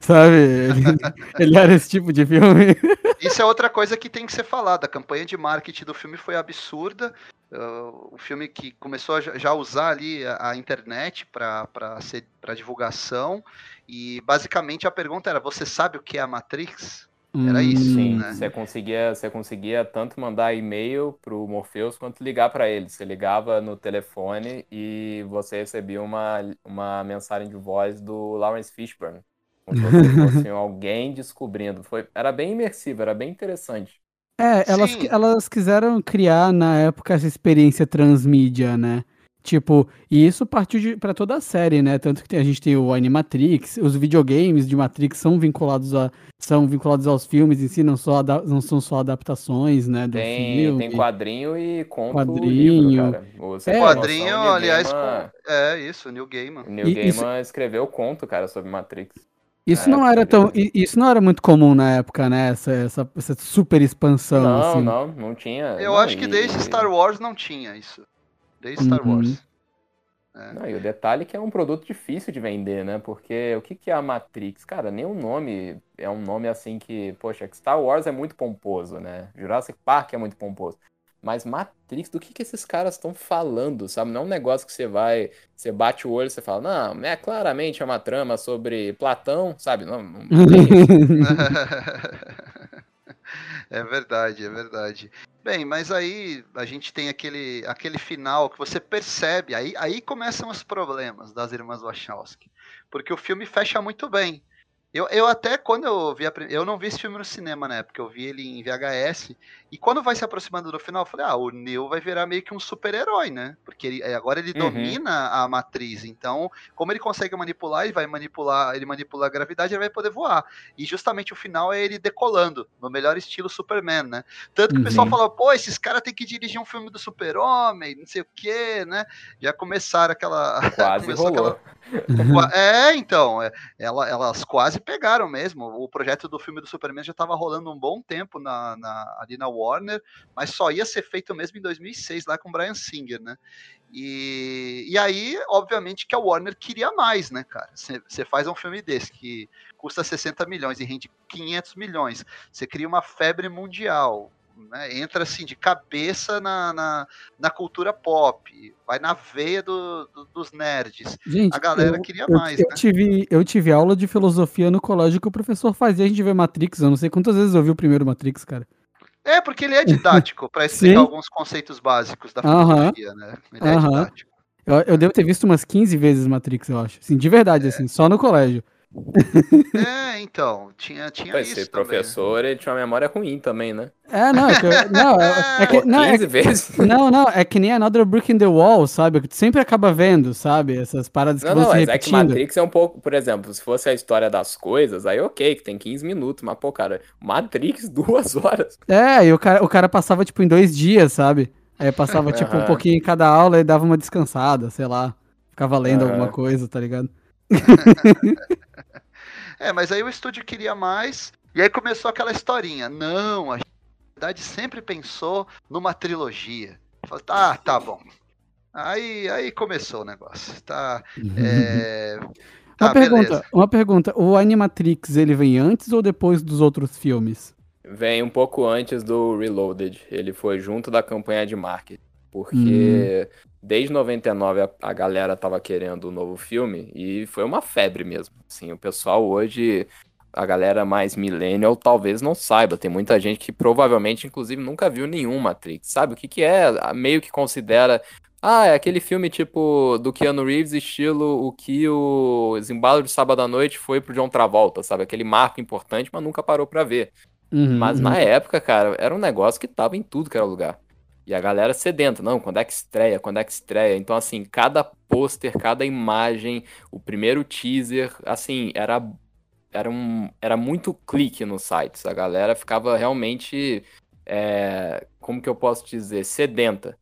Sabe? Ele, ele era esse tipo de filme. Isso é outra coisa que tem que ser falada. A campanha de marketing do filme foi absurda. Uh, o filme que começou a já usar ali a, a internet para divulgação. E basicamente a pergunta era: você sabe o que é a Matrix? Era isso, Sim, né? você conseguia, você conseguia tanto mandar e-mail pro Morpheus quanto ligar para ele. Você ligava no telefone e você recebia uma, uma mensagem de voz do Lawrence Fishburne. Fosse alguém descobrindo. Foi, era bem imersivo, era bem interessante. É, elas, Sim. elas quiseram criar na época essa experiência transmídia, né? Tipo, e isso partiu de, pra toda a série, né? Tanto que tem- a gente tem o Animatrix, os videogames de Matrix são vinculados a são vinculados aos filmes em si, não, só ada- não são só adaptações, né, do Tem, filme. tem quadrinho e conto Quadrinho. livro, cara. Você É. tem noção, Quadrinho, o Neil aliás, Gaiman- com... é isso, New Gaiman. o Neil E- isso- Gaiman escreveu conto, cara, sobre Matrix. Isso É, não era tão, isso não era muito comum na época, né? Essa, essa, essa super expansão, Não, assim. não, não tinha. Eu não, acho que e- desde Star Wars não tinha isso. Desde Star Uhum. Wars. Não, e o detalhe é que é um produto difícil de vender, né? Porque o que que é a Matrix? Cara, nem o nome é um nome assim que, poxa, que Star Wars é muito pomposo, né? Jurassic Park é muito pomposo. Mas Matrix, do que que esses caras estão falando, sabe? Não é um negócio que você vai, você bate o olho e você fala, não, é claramente uma trama sobre Platão, sabe? Não, não. É verdade, é verdade. Bem, mas aí a gente tem aquele, aquele final que você percebe, aí, aí começam os problemas das irmãs Wachowski. Porque o filme fecha muito bem. Eu, eu até, quando eu vi a, Eu não vi esse filme no cinema, né? Porque eu vi ele em VHS. E quando vai se aproximando do final, eu falei, ah, o Neo vai virar meio que um super-herói, né? Porque ele, agora ele uhum. domina a matriz. Então, como ele consegue manipular, ele vai manipular, ele manipula a gravidade, ele vai poder voar. E justamente o final é ele decolando, no melhor estilo Superman, né? Tanto que uhum. o pessoal uhum. fala, pô, esses caras têm que dirigir um filme do super-homem, não sei o quê, né? Já começaram aquela. Quase rolou. Aquela... É, então, é, ela, elas quase pegaram mesmo. O projeto do filme do Superman já estava rolando um bom tempo na, na, ali na Warner, mas só ia ser feito mesmo em 2006, lá com Brian Singer, né? E, e aí, obviamente, que a Warner queria mais, né, cara? Você faz um filme desse que custa 60 milhões e rende 500 milhões, você cria uma febre mundial, né, entra assim de cabeça na, na, na, cultura pop, vai na veia do, do, dos nerds. Gente, a galera eu, queria eu, mais. Eu, né? tive, eu tive aula de filosofia no colégio que o professor fazia a gente ver Matrix. Eu não sei quantas vezes eu vi o primeiro Matrix, cara. É, porque ele é didático para explicar alguns conceitos básicos da filosofia, uh -huh. né? Ele é uh -huh. didático. Eu, eu, devo ter visto umas 15 vezes Matrix, eu acho. Assim, de verdade, é. assim, só no colégio. É, então, tinha, tinha Vai isso. Ser professor, também. ele tinha uma memória ruim também, né? É, não, é que, não, é, é que, Pô, não, 15 é, vezes? Não, não, é que nem Another Brick in the Wall, sabe? Que tu sempre acaba vendo, sabe? Essas paradas que não, vão não, se repetindo. É que Matrix é um pouco, por exemplo, se fosse a história das coisas, aí ok, que tem 15 minutos, mas pô, cara, Matrix, duas horas. É, e o cara, o cara passava, tipo, em dois dias, sabe? Aí passava, tipo, um pouquinho em cada aula e dava uma descansada, sei lá. Ficava lendo uhum. alguma coisa, tá ligado? É, mas aí o estúdio queria mais, e aí começou aquela historinha. Não, a verdade sempre pensou numa trilogia. Falei, ah, tá bom. Aí, aí começou o negócio. Tá, é... tá uma, pergunta, uma pergunta, o Animatrix ele vem antes ou depois dos outros filmes? Vem um pouco antes do Reloaded. Ele foi junto da campanha de marketing. Porque hum desde 99 a, a galera tava querendo o um novo filme e foi uma febre mesmo. Assim, o pessoal hoje, a galera mais millennial talvez não saiba. Tem muita gente que provavelmente, inclusive, nunca viu nenhum Matrix. Sabe o que, que é? Meio que considera. Ah, é aquele filme tipo do Keanu Reeves, estilo o que o Embalo de Sábado à Noite foi pro John Travolta, sabe? Aquele marco importante, mas nunca parou pra ver. Uhum, mas uhum. na época, cara, era um negócio que tava em tudo que era lugar. E a galera sedenta, não, quando é que estreia, quando é que estreia. Então, assim, cada pôster, cada imagem, o primeiro teaser, assim, era, era, um, era muito clique nos sites. A galera ficava realmente, é, como que eu posso dizer, sedenta.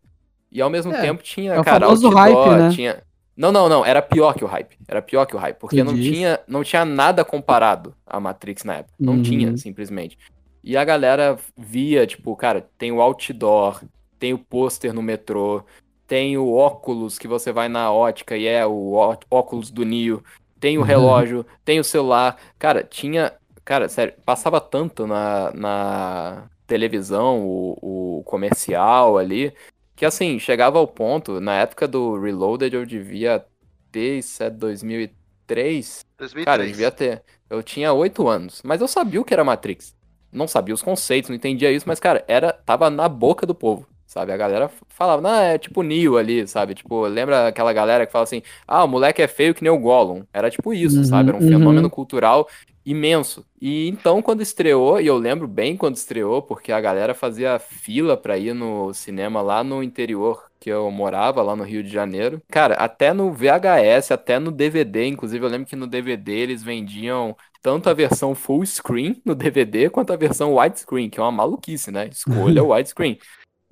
E ao mesmo é, tempo tinha, é cara, outdoor, hype, né? tinha... Não, não, não, era pior que o hype. Era pior que o hype, porque não tinha, não tinha nada comparado a Matrix na época. Não uhum. tinha, simplesmente. E a galera via, tipo, cara, tem o outdoor, tem o pôster no metrô, tem o óculos que você vai na ótica e é o óculos do Nio, tem o uhum. relógio, tem o celular. Cara, tinha. Cara, sério, passava tanto na, na televisão, o, o comercial ali, que assim, chegava ao ponto, na época do Reloaded eu devia ter, isso é 2003? 2003. Cara, eu devia ter. Eu tinha 8 anos, mas eu sabia o que era Matrix. Não sabia os conceitos, não entendia isso, mas, cara, era tava na boca do povo sabe? A galera falava, não, é tipo Neo ali, sabe? Tipo, lembra aquela galera que fala assim, ah, o moleque é feio que nem o Gollum. Era tipo isso, uhum, sabe? Era um uhum. fenômeno cultural imenso. E então, quando estreou, e eu lembro bem quando estreou, porque a galera fazia fila pra ir no cinema lá no interior que eu morava, lá no Rio de Janeiro. Cara, até no VHS, até no DVD, inclusive eu lembro que no DVD eles vendiam tanto a versão full screen no DVD quanto a versão widescreen, que é uma maluquice, né? Escolha o widescreen.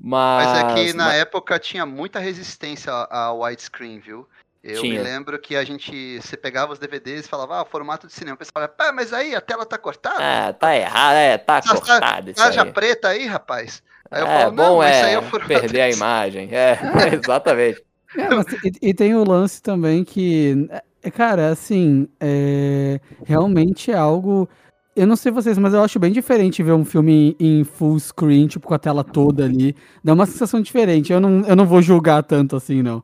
Mas, mas é que na mas... época tinha muita resistência ao widescreen, viu? Eu tinha. me lembro que a gente, você pegava os DVDs e falava, ah, formato de cinema. O pessoal falava, pá, mas aí a tela tá cortada? Ah, tá errado, é, tá Essa cortado isso Haja preta aí, rapaz. Aí eu é, falo, bom é, é perder a imagem. É, exatamente. É, mas, e, e, tem o lance também que, é, cara, assim, é, realmente é algo eu não sei vocês, mas eu acho bem diferente ver um filme em full screen, tipo, com a tela toda ali. Dá uma sensação diferente. Eu não, eu não vou julgar tanto assim, não.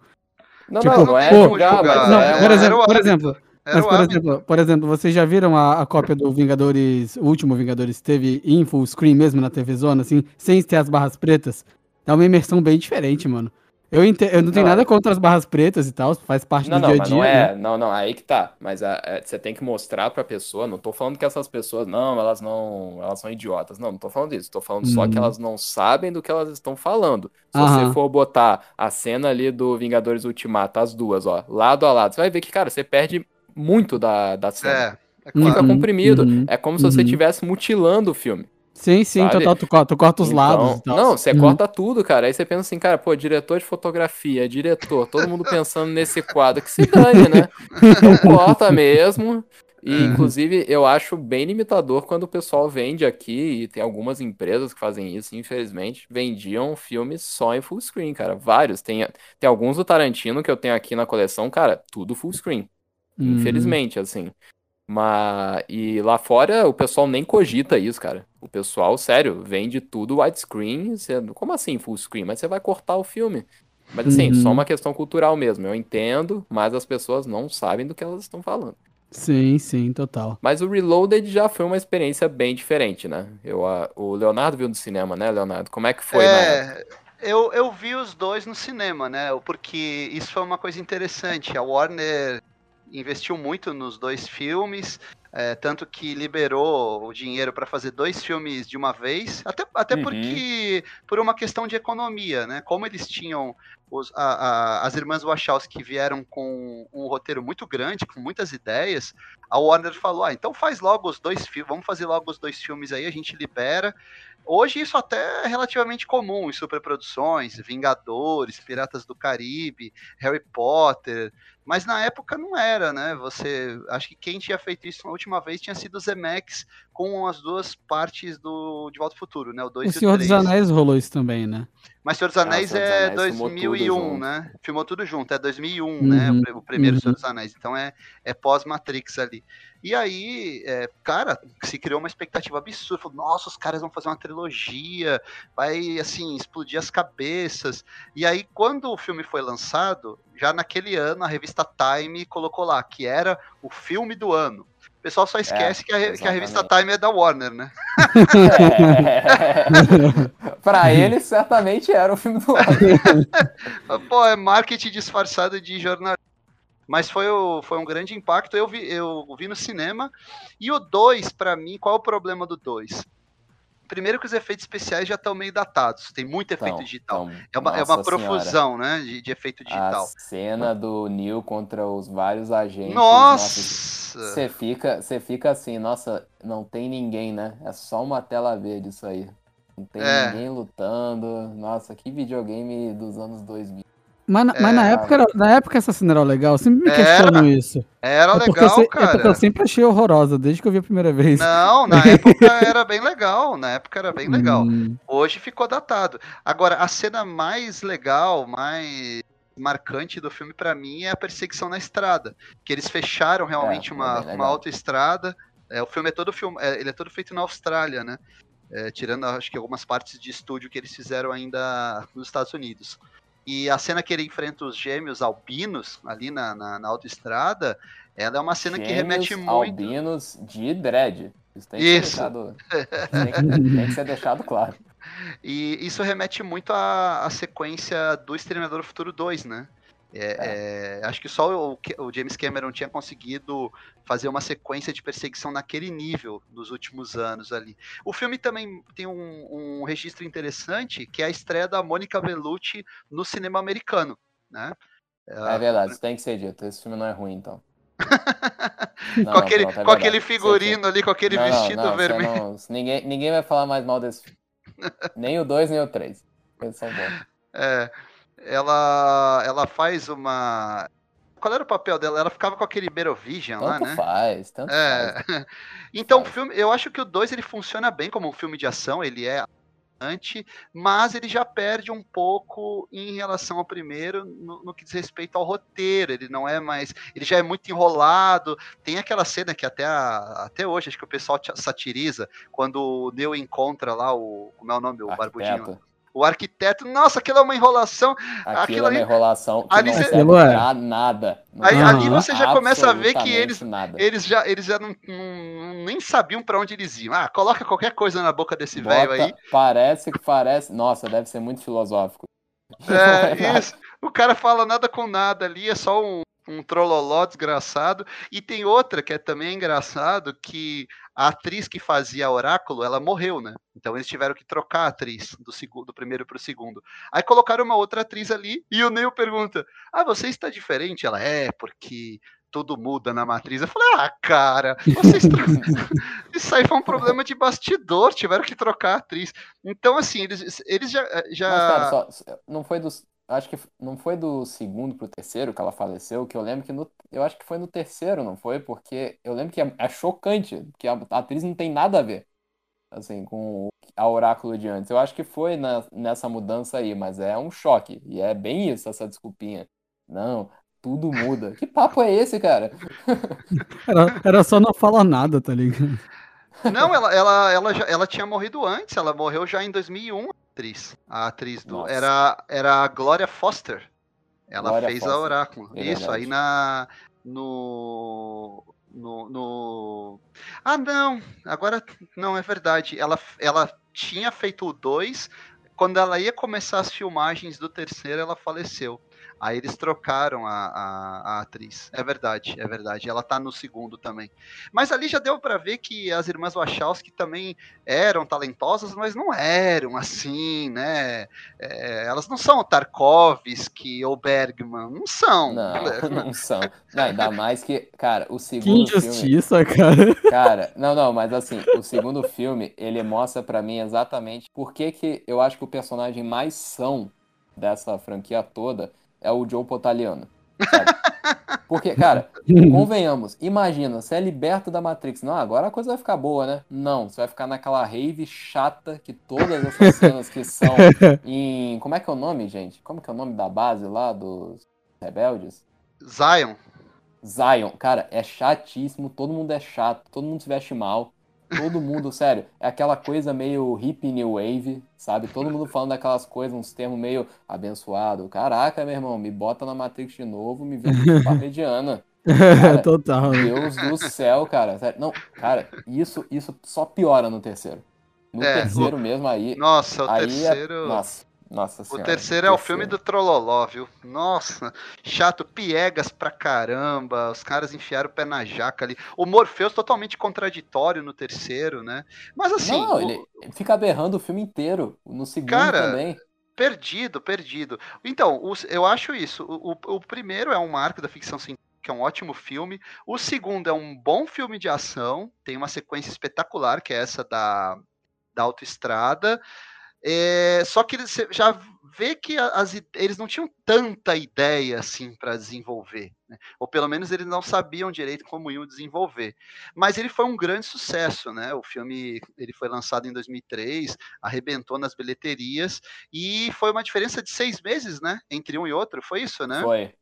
Não, tipo, não, não é pô, julgar, mas não, é, por exemplo, por exemplo, mas, por exemplo, por exemplo, vocês já viram a, a, cópia do Vingadores, o último Vingadores teve em full screen mesmo na TV Zona, assim, sem ter as barras pretas? Dá uma imersão bem diferente, mano. Eu, ente... eu não tenho Não, nada é- contra as barras pretas e tal, faz parte Não, do não, dia a dia. não né? é. Não, não, aí que tá. Mas a- é, você tem que mostrar pra pessoa. Não tô falando que essas pessoas, não, elas não. Elas são idiotas. Não, não tô falando disso. Tô falando só que Uhum. elas não sabem do que elas estão falando. Se Aham. você for botar a cena ali do Vingadores Ultimato, as duas, ó, lado a lado, você vai ver que, cara, você perde muito da, da cena. É, é Uhum. Fica claro. comprimido. uhum, É como se você uhum. estivesse mutilando o filme. Sim, sim, sabe? total. Tu corta, tu corta os Então, lados e tal. Não, você Uhum. corta tudo, cara. Aí você pensa assim, cara, pô, diretor de fotografia, diretor, todo mundo pensando nesse quadro, que se dane, né? Então corta mesmo. E, É. inclusive, eu acho bem limitador quando o pessoal vende aqui, e tem algumas empresas que fazem isso, infelizmente, vendiam filmes só em full screen, cara. Vários. Tem, tem alguns do Tarantino que eu tenho aqui na coleção, cara, tudo full screen. Uhum. Infelizmente, assim. Mas, e lá fora o pessoal nem cogita isso, cara. O pessoal, sério, vende tudo widescreen. Você, como assim full screen? Mas você vai cortar o filme. Mas assim, Uhum. só uma questão cultural mesmo. Eu entendo, mas as pessoas não sabem do que elas estão falando. Sim, sim, total. Mas o Reloaded já foi uma experiência bem diferente, né? Eu, a- o Leonardo viu no cinema, né, Leonardo? Como é que foi na? É, eu, eu vi os dois no cinema, né? Porque isso foi uma coisa interessante. A Warner investiu muito nos dois filmes, é, tanto que liberou o dinheiro para fazer dois filmes de uma vez, até, até Uhum. porque por uma questão de economia, né? Como eles tinham os- a- a- as irmãs Wachowski vieram com um roteiro muito grande, com muitas ideias, a Warner falou: ah, então faz logo os dois filmes, vamos fazer logo os dois filmes aí, a gente libera. Hoje isso até é relativamente comum em superproduções, Vingadores, Piratas do Caribe, Harry Potter, mas na época não era, né? Você, acho que quem tinha feito isso na última vez tinha sido o Zemeckis com as duas partes do De Volta ao Futuro, né? O 2 O e o Senhor dos 3. Anéis rolou isso também, né? Mas Senhor dos Ah, Anéis dos é Anéis filmou tudo 2001, junto. né? Filmou tudo junto, é 2001, né? Uhum, O, pri- o primeiro uhum. Senhor dos Anéis. Então é, é pós-Matrix ali. E aí, é, cara, se criou uma expectativa absurda. Falou, Nossa, os caras vão fazer uma trilogia, vai, assim, explodir as cabeças. E aí, quando o filme foi lançado, já naquele ano, a revista Time colocou lá que era o filme do ano. O pessoal só esquece que, a, que a revista. Time é da Warner, né? É. pra ele, certamente era o filme do ano. Pô, é marketing disfarçado de jornalismo. Mas foi, o, foi um grande impacto. Eu vi, eu vi no cinema. E o 2, pra mim, qual é o problema do 2? Primeiro que os efeitos especiais já estão meio datados. Tem muito efeito Então, digital. então, É uma, é uma senhora. profusão, né? De, de efeito A digital. cena do Neil contra os vários agentes. Nossa! Você fica, você fica assim, nossa, não tem ninguém, né? É só uma tela verde isso aí. Não tem É. ninguém lutando. Nossa, que videogame dos anos 2000. Mas, na- mas na, É. época, era- na época essa cena era legal, eu sempre me Era. questiono isso. Era é porque, eu legal, se- é porque cara. eu sempre achei horrorosa, desde que eu vi a primeira vez. Não, na época era bem legal. Na época era bem legal. Hum, Hoje ficou datado. Agora, a cena mais legal, mais marcante do filme pra mim é a perseguição na estrada, que eles fecharam realmente É, é uma, bem uma legal. autoestrada. É, o filme é todo filme, é, ele é todo feito na Austrália, né? É, tirando acho que algumas partes de estúdio que eles fizeram ainda nos Estados Unidos. E a cena que ele enfrenta os gêmeos albinos ali na, na, na autoestrada, ela é uma cena que remete Gêmeos muito. albinos de dread. Isso tem que, Isso. Ser deixado, tem, que, tem que ser deixado claro. E isso remete muito à, à sequência do Exterminador do Futuro 2, né? É, é, acho que só o, o James Cameron tinha conseguido fazer uma sequência de perseguição naquele nível nos últimos anos ali. O filme também tem um, um registro interessante, que é a estreia da Mônica Bellucci no cinema americano, né? É verdade, isso tem que ser dito. Esse filme não é ruim, então. Não, com aquele, pronto, é com aquele figurino ali, com aquele Não, vestido não, você vermelho. ninguém, ninguém vai falar mais mal desse filme. Nem o 2, nem o 3. Eles são bons. É, ela, ela faz uma. Qual era o papel dela? Ela ficava com aquele Merovision lá, Tanto né? faz, tanto É. faz. Então, o Faz. filme, eu acho que o 2 ele funciona bem como um filme de ação, ele é anti, mas ele já perde um pouco em relação ao primeiro no, no que diz respeito ao roteiro. Ele não é mais, ele já é muito enrolado. Tem aquela cena que até a- até hoje acho que o pessoal satiriza quando o Neo encontra lá o como é o nome, o barbudinho, Arquiteto. O arquiteto. Nossa, aquilo é uma enrolação. Aquilo, Aquilo é uma ali- enrolação que ali não serve é. pra nada. Não Aí, ali você já começa a ver que eles- Nada. Eles já, eles já não, não- nem sabiam pra onde eles iam. Ah, coloca qualquer coisa na boca desse velho aí. Parece que parece. Nossa, deve ser muito filosófico. É, isso. O cara fala nada com nada ali, é só um, um trololó desgraçado. E tem outra que é também engraçado, que a atriz que fazia Oráculo, ela morreu, né? Então eles tiveram que trocar a atriz do, segundo, do primeiro pro segundo. Aí colocaram uma outra atriz ali e o Neil pergunta: Ah, você está diferente? Ela é, porque tudo muda na matriz. Eu falei, ah, cara, vocês isso aí foi um problema de bastidor, tiveram que trocar a atriz. Então, assim, eles, eles já. já... Mas, cara, só, não foi dos. Acho que não foi do segundo pro terceiro que ela faleceu, que eu lembro que no. Eu acho que foi no terceiro, não foi? Porque eu lembro que é, é chocante, que a, a atriz não tem nada a ver assim, com a oráculo de antes. Eu acho que foi na, nessa mudança aí, mas é um choque. E é bem isso, essa desculpinha. Não, tudo muda. Que papo é esse, cara? Era, era só não falar nada, tá ligado? Não, ela, ela, ela, já, ela tinha morrido antes, ela morreu já em 2001, a atriz. A atriz do. Era, era a Gloria Foster. Ela fez Foster. a Oráculo. É Isso, aí na. No, no, no. Ah, não! Agora não é verdade. Ela, ela tinha feito o 2. Quando ela ia começar as filmagens do terceiro, ela faleceu. Aí eles trocaram a, a, a, atriz. É verdade, é verdade. Ela tá no segundo também. Mas ali já deu para ver que as irmãs Wachowski também eram talentosas, mas não eram assim, né? É, elas não são Tarkovsky ou Bergman. Não são. Não, não são. Não, ainda mais que, cara, o segundo que injustiça, filme... cara. Cara, não, não, mas assim, o segundo filme, ele mostra para mim exatamente por que que eu acho que o personagem mais são dessa franquia toda é o Joe Potaliano. Sabe? Porque, cara, convenhamos, imagina, você é liberto da Matrix. Não, agora a coisa vai ficar boa, né? Não, você vai ficar naquela rave chata que todas essas cenas que são em. Como é que é o nome, gente? Como que é o nome da base lá dos rebeldes? Zion. Zion, cara, é chatíssimo, todo mundo é chato, todo mundo se veste mal. Todo mundo, sério, é aquela coisa meio hippie new wave, sabe? Todo mundo falando daquelas coisas, uns termos meio abençoado. Caraca, meu irmão, me bota na Matrix de novo, me vê um parmediana. Cara, Total. Deus do céu, cara. Sério. Não, cara, isso, isso só piora no terceiro. No é, terceiro o... mesmo aí. Nossa, o aí é terceiro. É... Nossa. Nossa senhora, o terceiro é o filme do Trololó, viu? Nossa, chato, piegas pra caramba. Os caras enfiaram o pé na jaca ali. O Morpheus totalmente contraditório no terceiro, né? Mas assim. Não, o... ele fica berrando o filme inteiro. No segundo cara, também. Perdido, perdido. Então, eu acho isso. O, o, o primeiro é um marco da ficção científica que é um ótimo filme. O segundo é um bom filme de ação, tem uma sequência espetacular, que é essa da, da autoestrada. É, só que você já vê que as, eles não tinham tanta ideia assim para desenvolver, né? ou pelo menos eles não sabiam direito como iam desenvolver. Mas ele foi um grande sucesso, né? O filme ele foi lançado em 2003, arrebentou nas bilheterias e foi uma diferença de seis meses, né? Entre um e outro, foi isso, né? Foi.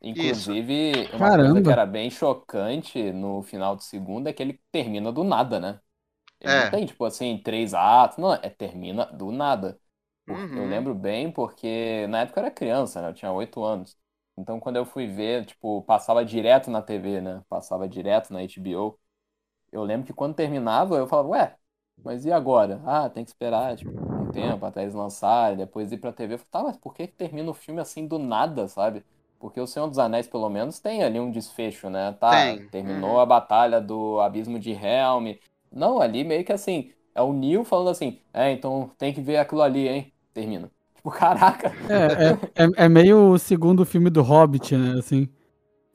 Inclusive, isso. uma Caramba. coisa que era bem chocante no final do segundo é que ele termina do nada, né? Ele é. não tem, tipo assim, três atos. Não, é termina do nada. Uhum. Eu lembro bem porque na época eu era criança, né? Eu tinha oito anos. Então quando eu fui ver, tipo, passava direto na TV, né? Passava direto na HBO. Eu lembro que quando terminava, eu falava, ué, mas e agora? Ah, tem que esperar, tipo, um tempo até eles lançarem, depois ir pra TV. Eu falei, tá, mas por que termina o filme assim do nada, sabe? Porque o Senhor dos Anéis, pelo menos, tem ali um desfecho, né? Tá, tem. terminou uhum. a batalha do Abismo de Helm, não, ali meio que assim, é o Neil falando assim, é, então tem que ver aquilo ali, hein? Termina. Tipo, caraca. É, é, é, é meio o segundo filme do Hobbit, né? Assim.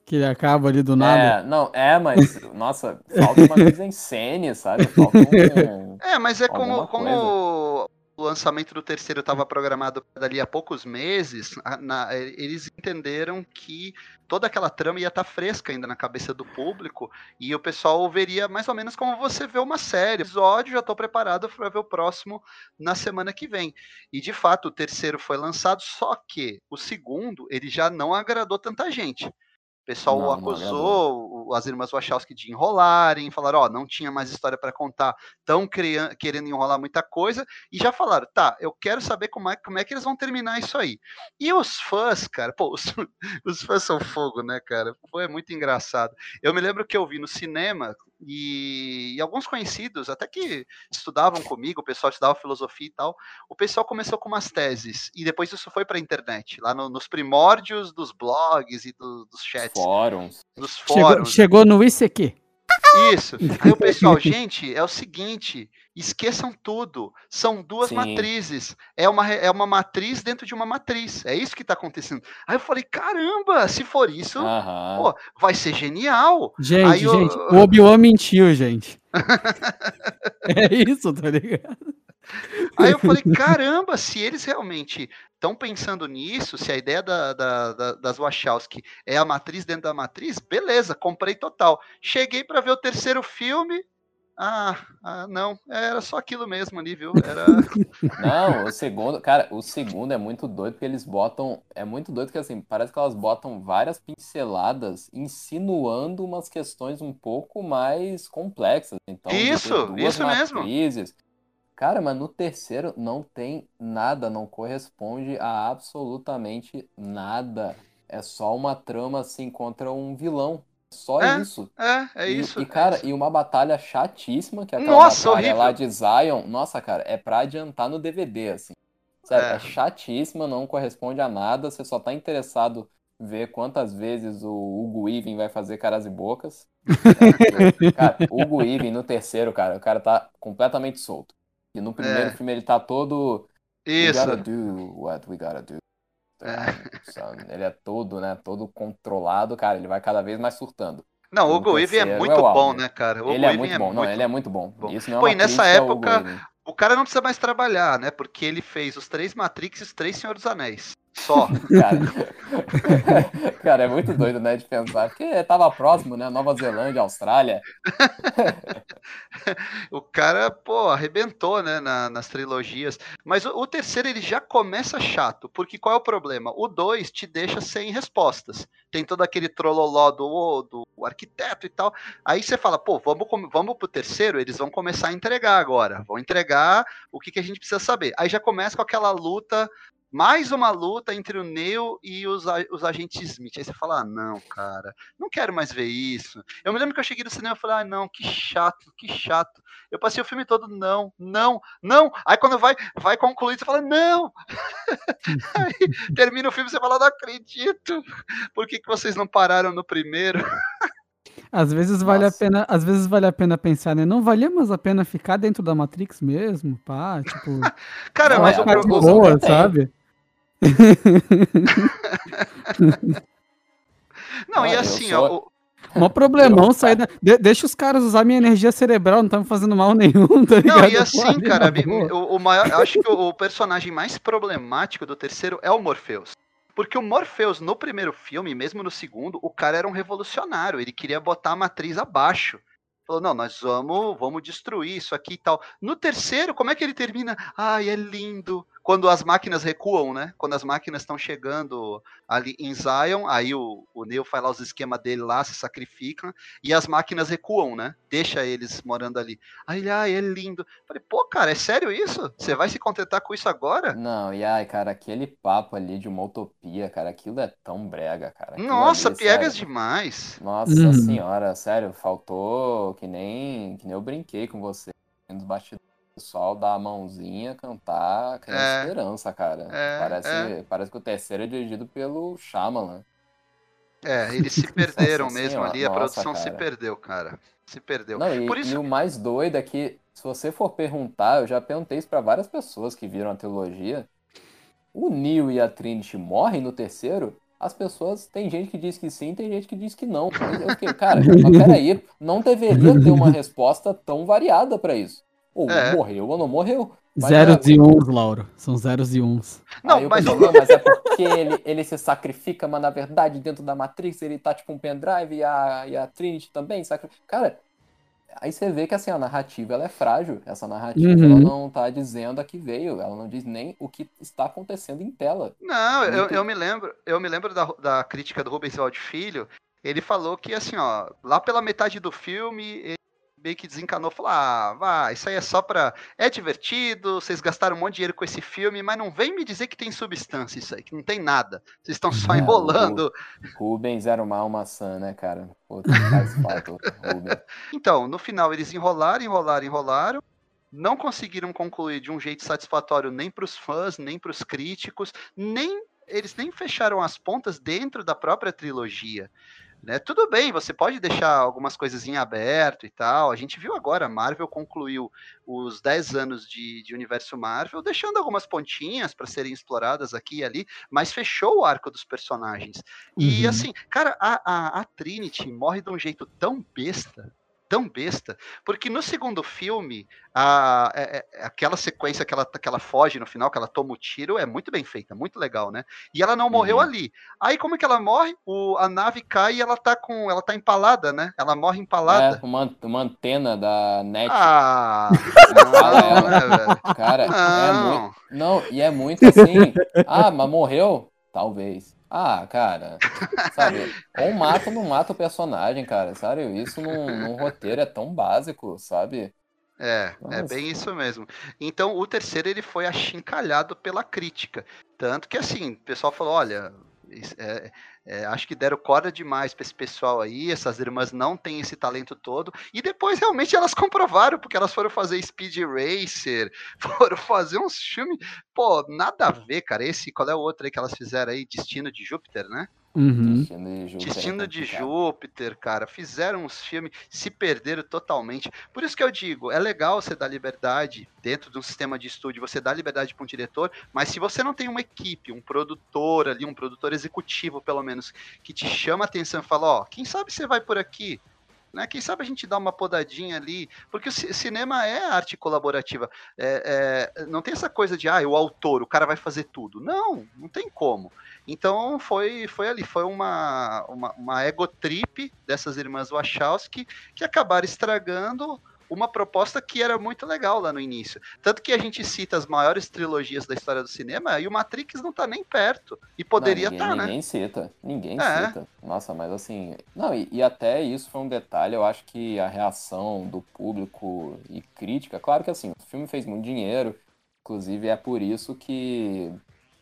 Que ele acaba ali do nada. É, não, é, mas, nossa, falta uma coisa em cena, sabe? Falta um, É, mas é como, como o lançamento do terceiro estava programado dali a poucos meses, na, eles entenderam que toda aquela trama ia estar tá fresca ainda na cabeça do público e o pessoal veria mais ou menos como você vê uma série. Episódio já estou preparado para ver o próximo na semana que vem. E de fato o terceiro foi lançado, só que o segundo ele já não agradou tanta gente pessoal não, acusou não as irmãs Wachowski de enrolarem, falaram, ó, oh, não tinha mais história para contar, estão querendo enrolar muita coisa, e já falaram, tá, eu quero saber como é, como é que eles vão terminar isso aí. E os fãs, cara, pô, os, os fãs são fogo, né, cara? Foi muito engraçado. Eu me lembro que eu vi no cinema, E, e, alguns conhecidos, até que estudavam comigo, o pessoal estudava filosofia e tal, o pessoal começou com umas teses, e depois isso foi para a internet, lá no, nos primórdios dos blogs e do, dos chats. Fóruns. Dos fóruns. Chegou, chegou no ICQ. Isso. Aí o pessoal, gente, é o seguinte, esqueçam tudo. São duas Sim. matrizes. É uma, é uma matriz dentro de uma matriz. É isso que está acontecendo. Aí eu falei, caramba, se for isso, pô, vai ser genial. Gente, Aí gente, eu... o Obi-Wan mentiu, gente. é isso, tá ligado? Aí eu falei, caramba, se eles realmente estão pensando nisso, se a ideia da, da, da, das Wachowski é a matriz dentro da matriz, beleza, comprei total. Cheguei para ver o terceiro filme, ah, ah, não, era só aquilo mesmo ali, viu? Era... Não, o segundo, cara, o segundo é muito doido porque eles botam, é muito doido que assim, parece que elas botam várias pinceladas insinuando umas questões um pouco mais complexas. Então, isso, isso matrizes, mesmo. Cara, mas no terceiro não tem nada, não corresponde a absolutamente nada. É só uma trama assim contra um vilão. Só é, isso. É, é e, isso. E, cara, é e uma batalha chatíssima, que é aquela Nossa, batalha horrível. lá de Zion. Nossa, cara, é pra adiantar no DVD, assim. Sério, é. é chatíssima, não corresponde a nada. Você só tá interessado ver quantas vezes o Hugo Even vai fazer caras e bocas. cara, o Hugo Even no terceiro, cara, o cara tá completamente solto. E no primeiro é. filme ele tá todo. Isso. We gotta do what we gotta do. É. Ele é todo, né? Todo controlado, cara. Ele vai cada vez mais surtando. Não, o Hugo Weaving é muito é bom, né, cara? O ele é muito é bom. Muito... Não, ele é muito bom. bom. Isso não é Pô, e nessa época, o cara não precisa mais trabalhar, né? Porque ele fez os três Matrix e os três Senhor dos Anéis. Só. Cara, cara, é muito doido, né, de pensar. Porque tava próximo, né? Nova Zelândia, Austrália. o cara, pô, arrebentou, né, na, nas trilogias. Mas o, o, terceiro, ele já começa chato. Porque qual é o problema? O dois te deixa sem respostas. Tem todo aquele trololó do, do arquiteto e tal. Aí você fala, pô, vamos, vamos pro terceiro, eles vão começar a entregar agora. Vão entregar o que, que a gente precisa saber. Aí já começa com aquela luta mais uma luta entre o Neo e os, os agentes Smith. Aí você fala, ah, não, cara, não quero mais ver isso. Eu me lembro que eu cheguei no cinema e falei, ah, não, que chato, que chato. Eu passei o filme todo, não, não, não. Aí quando vai, vai concluir, você fala, não. Aí termina o filme e você fala, não acredito. Por que, que vocês não pararam no primeiro? Às vezes vale a pena, às vezes vale a pena pensar, né? Não valia mais a pena ficar dentro da Matrix mesmo, pá, tipo. Cara, mas o boa, sabe? não, ah, e assim, sou... ó. Mó problemão sair da... De deixa os caras usar minha energia cerebral, não tá me fazendo mal nenhum, tá ligado? Não, e assim, cara, o, o maior, acho que o, o, personagem mais problemático do terceiro é o Morpheus. Porque o Morpheus, no primeiro filme, mesmo no segundo, o cara era um revolucionário, ele queria botar a matriz abaixo. Falou, não, nós vamos, vamos destruir isso aqui e tal. No terceiro, como é que ele termina? Ai, é lindo quando as máquinas recuam, né? Quando as máquinas estão chegando ali em Zion, aí o, o Neo faz lá os esquemas dele lá, se sacrificam, e as máquinas recuam, né? Deixa eles morando ali. Aí ele, ai, é lindo. Falei, pô, cara, é sério isso? Você vai se contentar com isso agora? Não, e ai, cara, aquele papo ali de uma utopia, cara, aquilo é tão brega, cara. Aquilo Nossa, ali, piegas sério. demais. Nossa uhum. senhora, sério, faltou que nem, que nem eu brinquei com você nos bastidores pessoal dar a mãozinha, cantar Criança é, Esperança, cara. É, parece, é. parece que o terceiro é dirigido pelo Shyamalan. É, eles se perderam mesmo ali, a produção cara. se perdeu, cara. Se perdeu. Não, e, Por isso... e o mais doido é que, se você for perguntar, eu já perguntei isso pra várias pessoas que viram a trilogia, o Neo e a Trinity morrem no terceiro? As pessoas, tem gente que diz que sim, tem gente que diz que não. Eu fiquei, cara, mas peraí, não deveria ter uma resposta tão variada para isso. Ou é. morreu ou não morreu. Zeros é... e uns, Lauro. São zeros e uns. Não, mas... Pensei, mas é porque ele, ele se sacrifica, mas na verdade, dentro da Matrix, ele tá tipo um pendrive e a, e a Trinity também sacrifica. Cara, aí você vê que assim, a narrativa ela é frágil. Essa narrativa uhum. ela não tá dizendo a que veio. Ela não diz nem o que está acontecendo em tela. Não, eu, eu me lembro, eu me lembro da, da crítica do Rubens Wald Filho. Ele falou que assim, ó, lá pela metade do filme, meio que desencanou, falou: ah, vai, isso aí é só pra. É divertido, vocês gastaram um monte de dinheiro com esse filme, mas não vem me dizer que tem substância isso aí, que não tem nada. Vocês estão só enrolando. Rubens era uma maçã, né, cara? Puta, faz falta Rubens. Então, no final, eles enrolaram, enrolaram, enrolaram. Não conseguiram concluir de um jeito satisfatório nem para os fãs, nem para os críticos, nem eles nem fecharam as pontas dentro da própria trilogia. Né? Tudo bem, você pode deixar algumas coisas em aberto e tal. A gente viu agora, Marvel concluiu os 10 anos de, de universo Marvel, deixando algumas pontinhas para serem exploradas aqui e ali, mas fechou o arco dos personagens. E Uhum. assim, cara, a, a, a Trinity morre de um jeito tão besta, tão besta, porque no segundo filme, a, é- é- aquela sequência que ela, que ela foge no final, que ela toma o tiro, é muito bem feita, muito legal, né? E ela não morreu Uhum. ali. Aí como é que ela morre? O, a nave cai e ela tá com. Ela tá empalada, né? Ela morre empalada. É, uma, uma antena da NET. Ah! Não, ela. né, velho? Cara, é muito. Não. Não, e é muito assim. Ah, mas morreu? Talvez. Ah, cara, sabe? Ou mata ou não mata o personagem, cara. Sério, isso num, num roteiro é tão básico, sabe? É, é Nossa. bem isso mesmo. Então, o terceiro ele foi achincalhado pela crítica. Tanto que, assim, o pessoal falou: olha, é- é, acho que deram corda demais pra esse pessoal aí, essas irmãs não têm esse talento todo. E depois, realmente, elas comprovaram, porque elas foram fazer Speed Racer, foram fazer uns filmes. Pô, nada a ver, cara. Esse, qual é o outro aí que elas fizeram aí? Destino de Júpiter, né? Uhum. Destino de Júpiter é Destino de. Júpiter, cara, fizeram uns filmes, se perderam totalmente. Por isso que eu digo, é legal você dar liberdade dentro de um sistema de estúdio, você dá liberdade para um diretor, mas se você não tem uma equipe, um produtor ali, um produtor executivo, pelo menos, que te chama a atenção e fala, ó, quem sabe você vai por aqui, né? Quem sabe a gente dá uma podadinha ali, porque o ci- cinema é arte colaborativa. É- é, não tem essa coisa de, ah, o autor, o cara vai fazer tudo. Não, não tem como. Então foi, foi ali, foi uma, uma, uma ego trip dessas irmãs Wachowski que acabaram estragando uma proposta que era muito legal lá no início. Tanto que a gente cita as maiores trilogias da história do cinema e o Matrix não tá nem perto. E poderia estar, ninguém, né? Ninguém cita, ninguém É. cita. Nossa, mas assim. Não, e, e até isso foi um detalhe. Eu acho que a reação do público e crítica, claro que assim, o filme fez muito dinheiro, inclusive é por isso que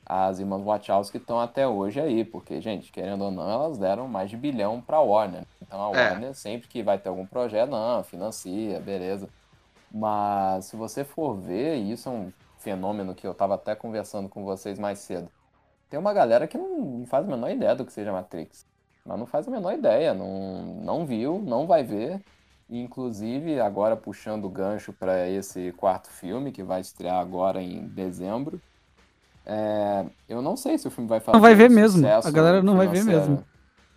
as irmãs Wachowski estão até hoje aí, porque, gente, querendo ou não, elas deram mais de bilhão pra Warner. Então a É. Warner, sempre que vai ter algum projeto, não, financia, beleza. Mas se você for ver, e isso é um fenômeno que eu tava até conversando com vocês mais cedo. Tem uma galera que não não faz a menor ideia do que seja Matrix. Mas não faz a menor ideia, não, não viu, não vai ver. E, Inclusive, agora puxando o gancho para esse quarto filme, que vai estrear agora em dezembro. É, eu não sei se o filme vai fazer Não vai ver mesmo. A galera não vai ver mesmo.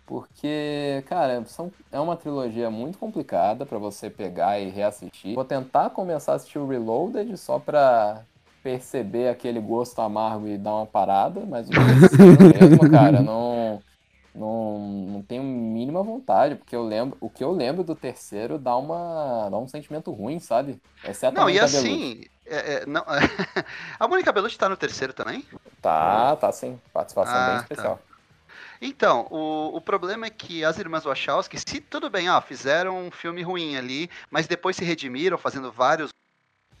Porque, cara, são, é uma trilogia muito complicada pra você pegar e reassistir. Vou tentar começar a assistir o Reloaded só pra perceber aquele gosto amargo e dar uma parada, mas o terceiro mesmo, cara, não, não, não tenho mínima vontade, porque eu lembro, o que eu lembro do terceiro dá uma, dá um sentimento ruim, sabe? Exceto a Não, e Bellucci. É- é, não, a Mônica Bellucci tá no terceiro também? Tá, tá sim, participação Ah, bem tá. especial. Então, o, o problema é que as irmãs Wachowski, se tudo bem, ó, fizeram um filme ruim ali, mas depois se redimiram fazendo vários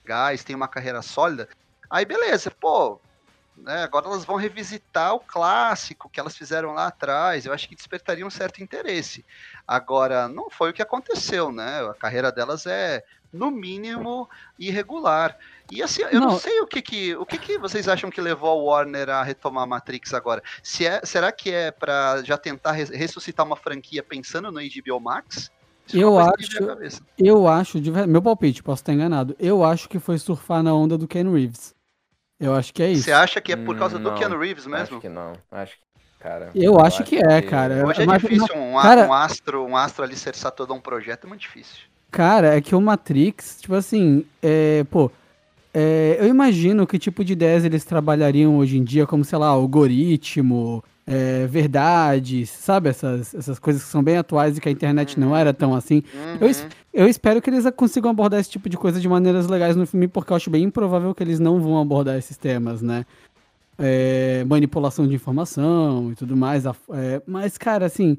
legais, tem uma carreira sólida, aí beleza, pô, né, agora elas vão revisitar o clássico que elas fizeram lá atrás, eu acho que despertaria um certo interesse. Agora, não foi o que aconteceu, né? A carreira delas é, no mínimo, irregular. E assim, eu não, Não. sei o que que, o que que vocês acham que levou a Warner a retomar a Matrix agora. Se é, será que é pra já tentar res- ressuscitar uma franquia pensando no HBO Max? Foi Eu que acho-. Eu acho, meu palpite, posso estar enganado. Eu acho que foi surfar na onda do Ken Reeves. Eu acho que é isso. Você acha que é por causa Hum, do não. Keanu Reeves mesmo? Acho que não, acho que, cara... Eu acho que é, cara. Hoje é Mas- difícil um, cara- um astro, um astro alicerçar todo um projeto, é muito difícil. Cara, é que o Matrix, tipo assim, é, pô, é, eu imagino que tipo de ideias eles trabalhariam hoje em dia, como, sei lá, algoritmo, é, verdades, sabe? Essas, essas coisas que são bem atuais e que a internet não era tão assim. Eu, Uhum. eu espero que eles consigam abordar esse tipo de coisa de maneiras legais no filme, porque eu acho bem improvável que eles não vão abordar esses temas, né? É, manipulação de informação e tudo mais. é, mas, cara, assim,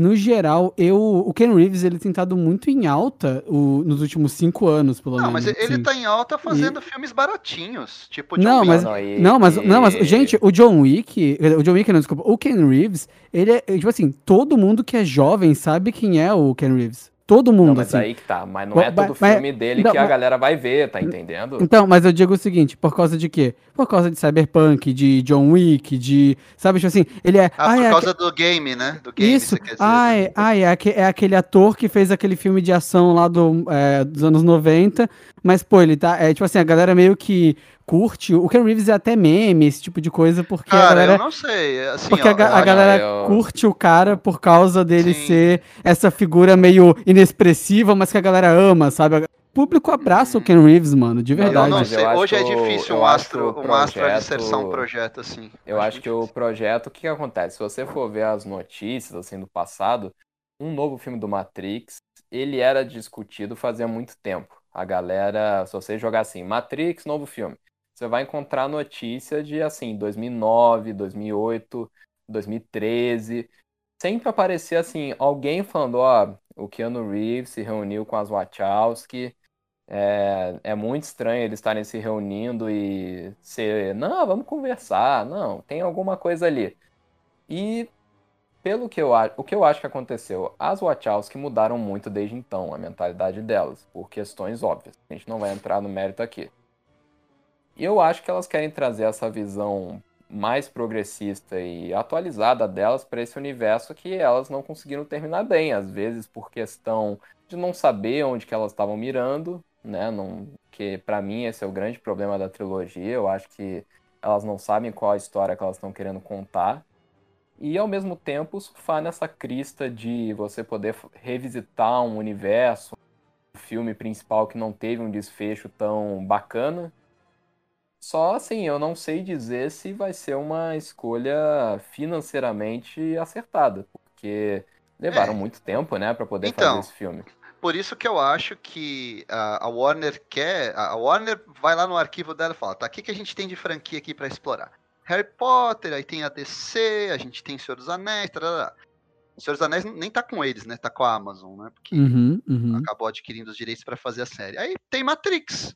no geral, eu. O Ken Reeves, ele tem estado muito em alta o, nos últimos cinco anos, pelo Não, menos. mas ele assim. tá em alta fazendo filmes baratinhos. Tipo John Não, Wick. mas, Não, e- não, mas, não, mas, e- gente, o John Wick, o John Wick, não, desculpa, o Ken Reeves, ele é, tipo assim, todo mundo que é jovem sabe quem é o Ken Reeves. Todo mundo, Não, mas assim. aí que tá. Mas não é todo mas- filme dele não, que a galera vai ver, tá entendendo? Então, mas eu digo o seguinte, por causa de quê? Por causa de Cyberpunk, de John Wick, de, sabe, tipo assim, ele é... Ah, ai, por é causa do game, né? Do game, Isso, você quer dizer. ai, ai, é, aque- é aquele ator que fez aquele filme de ação lá do, é, dos anos 90, mas, pô, ele tá, é tipo assim, a galera meio que curte, o Ken Reeves é até meme, esse tipo de coisa, porque a Cara, galera... eu não sei. Assim, Porque ó, a, a acho- galera eu- curte o cara por causa dele Sim. ser essa figura meio inexpressiva, mas que a galera ama, sabe? O público abraça o Ken Reeves, mano, de Eu verdade. acho Hoje é difícil um acho astro, um astro projeto- alicerçar um projeto assim. Eu acho que o projeto, o que, que acontece? Se você for ver as notícias assim do passado, um novo filme do Matrix, ele era discutido fazia muito tempo. A galera, se você jogar assim, Matrix, novo filme, você vai encontrar notícia de assim, 2009, 2008, 2013, sempre aparecia assim, alguém falando, ó, o Keanu Reeves se reuniu com as Wachowski, é, é muito estranho eles estarem se reunindo e ser, não, vamos conversar, não, tem alguma coisa ali. E pelo que eu acho, o que eu acho que aconteceu, as Wachowski mudaram muito desde então, a mentalidade delas, por questões óbvias. A gente não vai entrar no mérito aqui. Eu acho que elas querem trazer essa visão mais progressista e atualizada delas para esse universo que elas não conseguiram terminar bem, às vezes por questão de não saber onde que elas estavam mirando, né? Não, que para mim esse é o grande problema da trilogia. Eu acho que elas não sabem qual a história que elas estão querendo contar. E ao mesmo tempo surfar nessa crista de você poder revisitar um universo, um filme principal que não teve um desfecho tão bacana. Só assim, eu não sei dizer se vai ser uma escolha financeiramente acertada, porque levaram É. muito tempo, né, para poder Então, fazer esse filme. Por isso que eu acho que a, Warner quer. A a Warner vai lá no arquivo dela e fala: tá, o que, que a gente tem de franquia aqui pra explorar? Harry Potter, aí tem a DC, a gente tem Senhor dos Anéis, tarará. O Senhor dos Anéis nem tá com eles, né? Tá com a Amazon, né? Porque Uhum, uhum. acabou adquirindo os direitos pra fazer a série. Aí tem Matrix.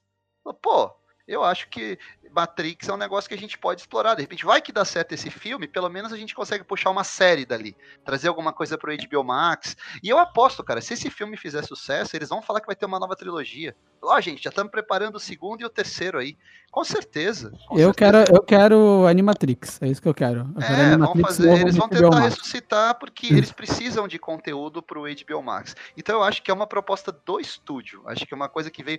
Pô, eu acho que Matrix é um negócio que a gente pode explorar. De repente, vai que dá certo esse filme, pelo menos a gente consegue puxar uma série dali, trazer alguma coisa pro HBO Max. E eu aposto, cara, se esse filme fizer sucesso, eles vão falar que vai ter uma nova trilogia. Ó, gente, já estamos preparando o segundo e o terceiro aí. Com certeza. com Eu certeza. quero, eu quero Animatrix, é isso que eu quero. Eu quero É, vão fazer, eles vão tentar Max. ressuscitar porque eles precisam de conteúdo pro HBO Max. Então eu acho que é uma proposta do estúdio. Acho que é uma coisa que veio.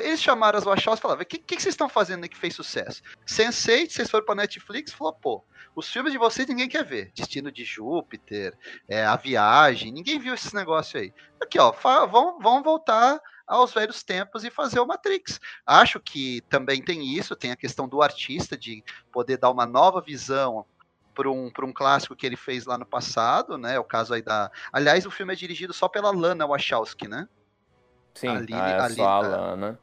Eles chamaram as Wachowski e falaram: o que, que, que vocês estão fazendo aí que fez sucesso? Sense8, vocês foram pra Netflix falou, pô, os filmes de vocês ninguém quer ver. Destino de Júpiter, é, A Viagem, ninguém viu esse negócio aí. Aqui, ó, vão, vão voltar aos velhos tempos e fazer o Matrix. Acho que também tem isso, tem a questão do artista de poder dar uma nova visão para um, pra um clássico que ele fez lá no passado, né? O caso aí da. Aliás, o filme é dirigido só pela Lana Wachowski, né? Sim, a Lily- ah, é a só a Lily- Lana.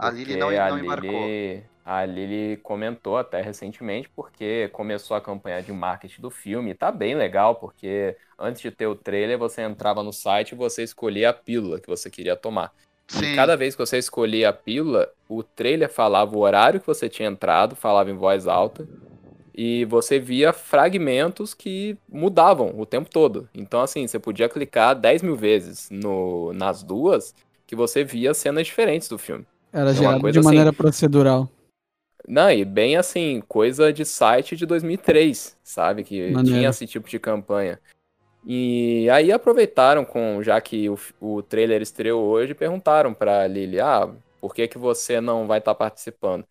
A Porque não, a não embarcou. Lily, a Lily comentou até recentemente porque começou a campanha de marketing do filme. Tá bem legal, porque antes de ter o trailer, você entrava no site e você escolhia a pílula que você queria tomar. Sim. E cada vez que você escolhia a pílula, o trailer falava o horário que você tinha entrado, falava em voz alta, e você via fragmentos que mudavam o tempo todo. Então, assim, você podia clicar 10 mil vezes no, nas duas, que você via cenas diferentes do filme. Era gerado coisa de assim. maneira procedural. Não, e bem assim, coisa de site de 2003, sabe? Que Maneiro. tinha esse tipo de campanha. E aí aproveitaram com, já que o, o trailer estreou hoje, perguntaram pra Lily, ah, por que que você não vai estar participando?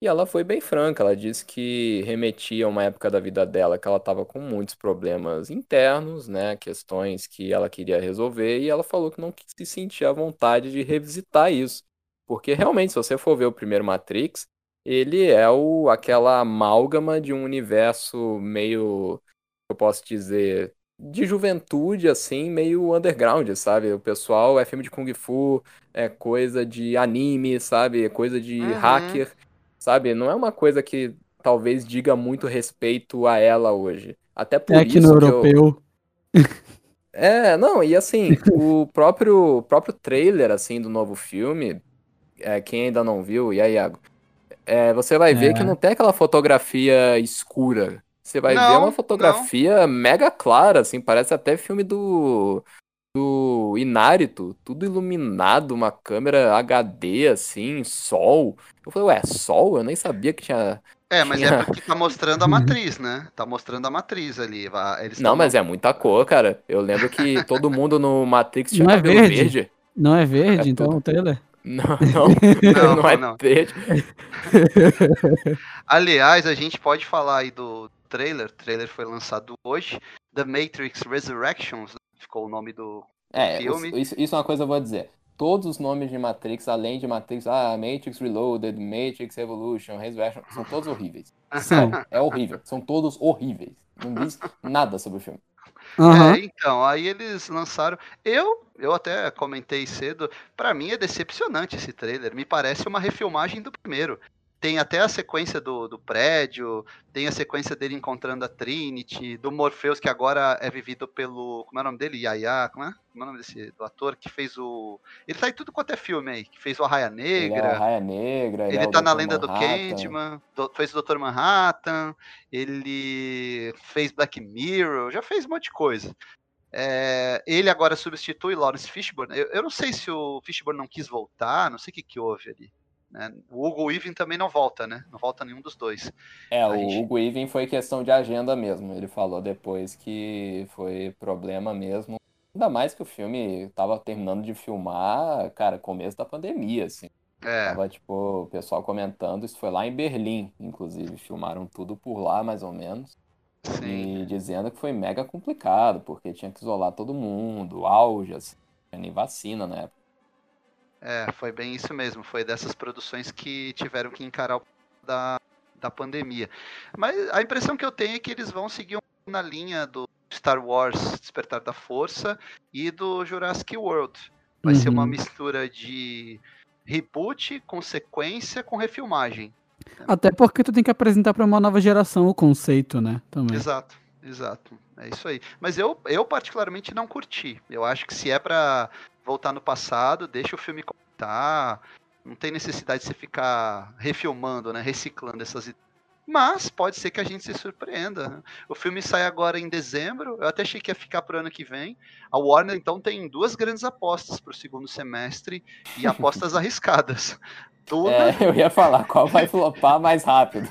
E ela foi bem franca, ela disse que remetia a uma época da vida dela que ela estava com muitos problemas internos, né, questões que ela queria resolver, e ela falou que não se sentia à vontade de revisitar isso. Porque realmente, se você for ver o primeiro Matrix, ele é o, aquela amálgama de um universo meio, eu posso dizer, de juventude, assim, meio underground, sabe? O pessoal é filme de Kung Fu, é coisa de anime, sabe? É coisa de Uhum. hacker, sabe? Não é uma coisa que talvez diga muito respeito a ela hoje. Até por É isso no que eu... europeu. É, não, e assim, o próprio, próprio trailer, assim, do novo filme, é, quem ainda não viu, e aí, Iago, é, você vai ver É. que não tem aquela fotografia escura. Você vai ver Não, uma fotografia mega clara, assim, parece até filme do, do Inárito, tudo iluminado, uma câmera HD, assim, sol. Eu falei, ué, sol? Eu nem sabia que tinha. É, mas Tinha- é porque tá mostrando a matriz, né? Tá mostrando a matriz ali. Eles Não, tão- mas é muita cor, cara. Eu lembro que todo mundo no Matrix tinha Não é cabelo verde? verde. Não é verde, É então, tudo. o trailer? Não, não, Não, não é não. Aliás, a gente pode falar aí do trailer. O trailer foi lançado hoje. The Matrix Resurrections, ficou o nome do. É, filme. isso, isso é uma coisa que eu vou dizer. Todos os nomes de Matrix, além de Matrix, ah, Matrix Reloaded, Matrix Evolution, Resurrection, são todos horríveis. São. É horrível. São todos horríveis. Não diz nada sobre o filme. Aham. É, então, aí eles lançaram. Eu, eu até comentei cedo, pra mim é decepcionante esse trailer. Me parece uma refilmagem do primeiro. Tem até a sequência do, do prédio, tem a sequência dele encontrando a Trinity, do Morpheus, que agora é vivido pelo. Como é o nome dele? Yaya, como é? Como é o nome desse do ator que fez o. Ele tá em tudo quanto é filme aí, que fez o Arraia Ele é o Negra. Negra, ele, Ele é tá na Dr. lenda do Manhattan. Candyman, do- fez o Dr. Manhattan, ele fez Black Mirror, já fez um monte de coisa. É, ele agora substitui Lawrence Fishburne. Eu, eu não sei se o Fishburne não quis voltar, não sei o que, que houve ali. Né? O Hugo Weaving também não volta, né? Não volta nenhum dos dois. É, o gente- Hugo Weaving foi questão de agenda mesmo. Ele falou depois que foi problema mesmo. Ainda mais que o filme tava terminando de filmar, cara, começo da pandemia, assim. É, Tava, tipo, o pessoal comentando, isso foi lá em Berlim, inclusive, filmaram tudo por lá, mais ou menos. sim. E dizendo que foi mega complicado, porque tinha que isolar todo mundo, auge, assim, nem vacina na época. É, foi bem isso mesmo. Foi dessas produções que tiveram que encarar o da, da pandemia. Mas a impressão que eu tenho é que eles vão seguir na linha do Star Wars Despertar da Força e do Jurassic World. Vai ser uma Uhum. mistura de reboot com sequência com refilmagem. Até porque tu tem que apresentar pra uma nova geração o conceito, né? Também. Exato, exato. É isso aí. Mas eu, eu particularmente não curti. Eu acho que se é pra voltar no passado, deixa o filme contar. Não tem necessidade de você ficar refilmando, né? Reciclando essas ideias. Mas pode ser que a gente se surpreenda. né? O filme sai agora em dezembro. Eu até achei que ia ficar pro ano que vem. A Warner, então, tem duas grandes apostas pro segundo semestre e apostas arriscadas. Duna, É, eu ia falar, qual vai flopar mais rápido?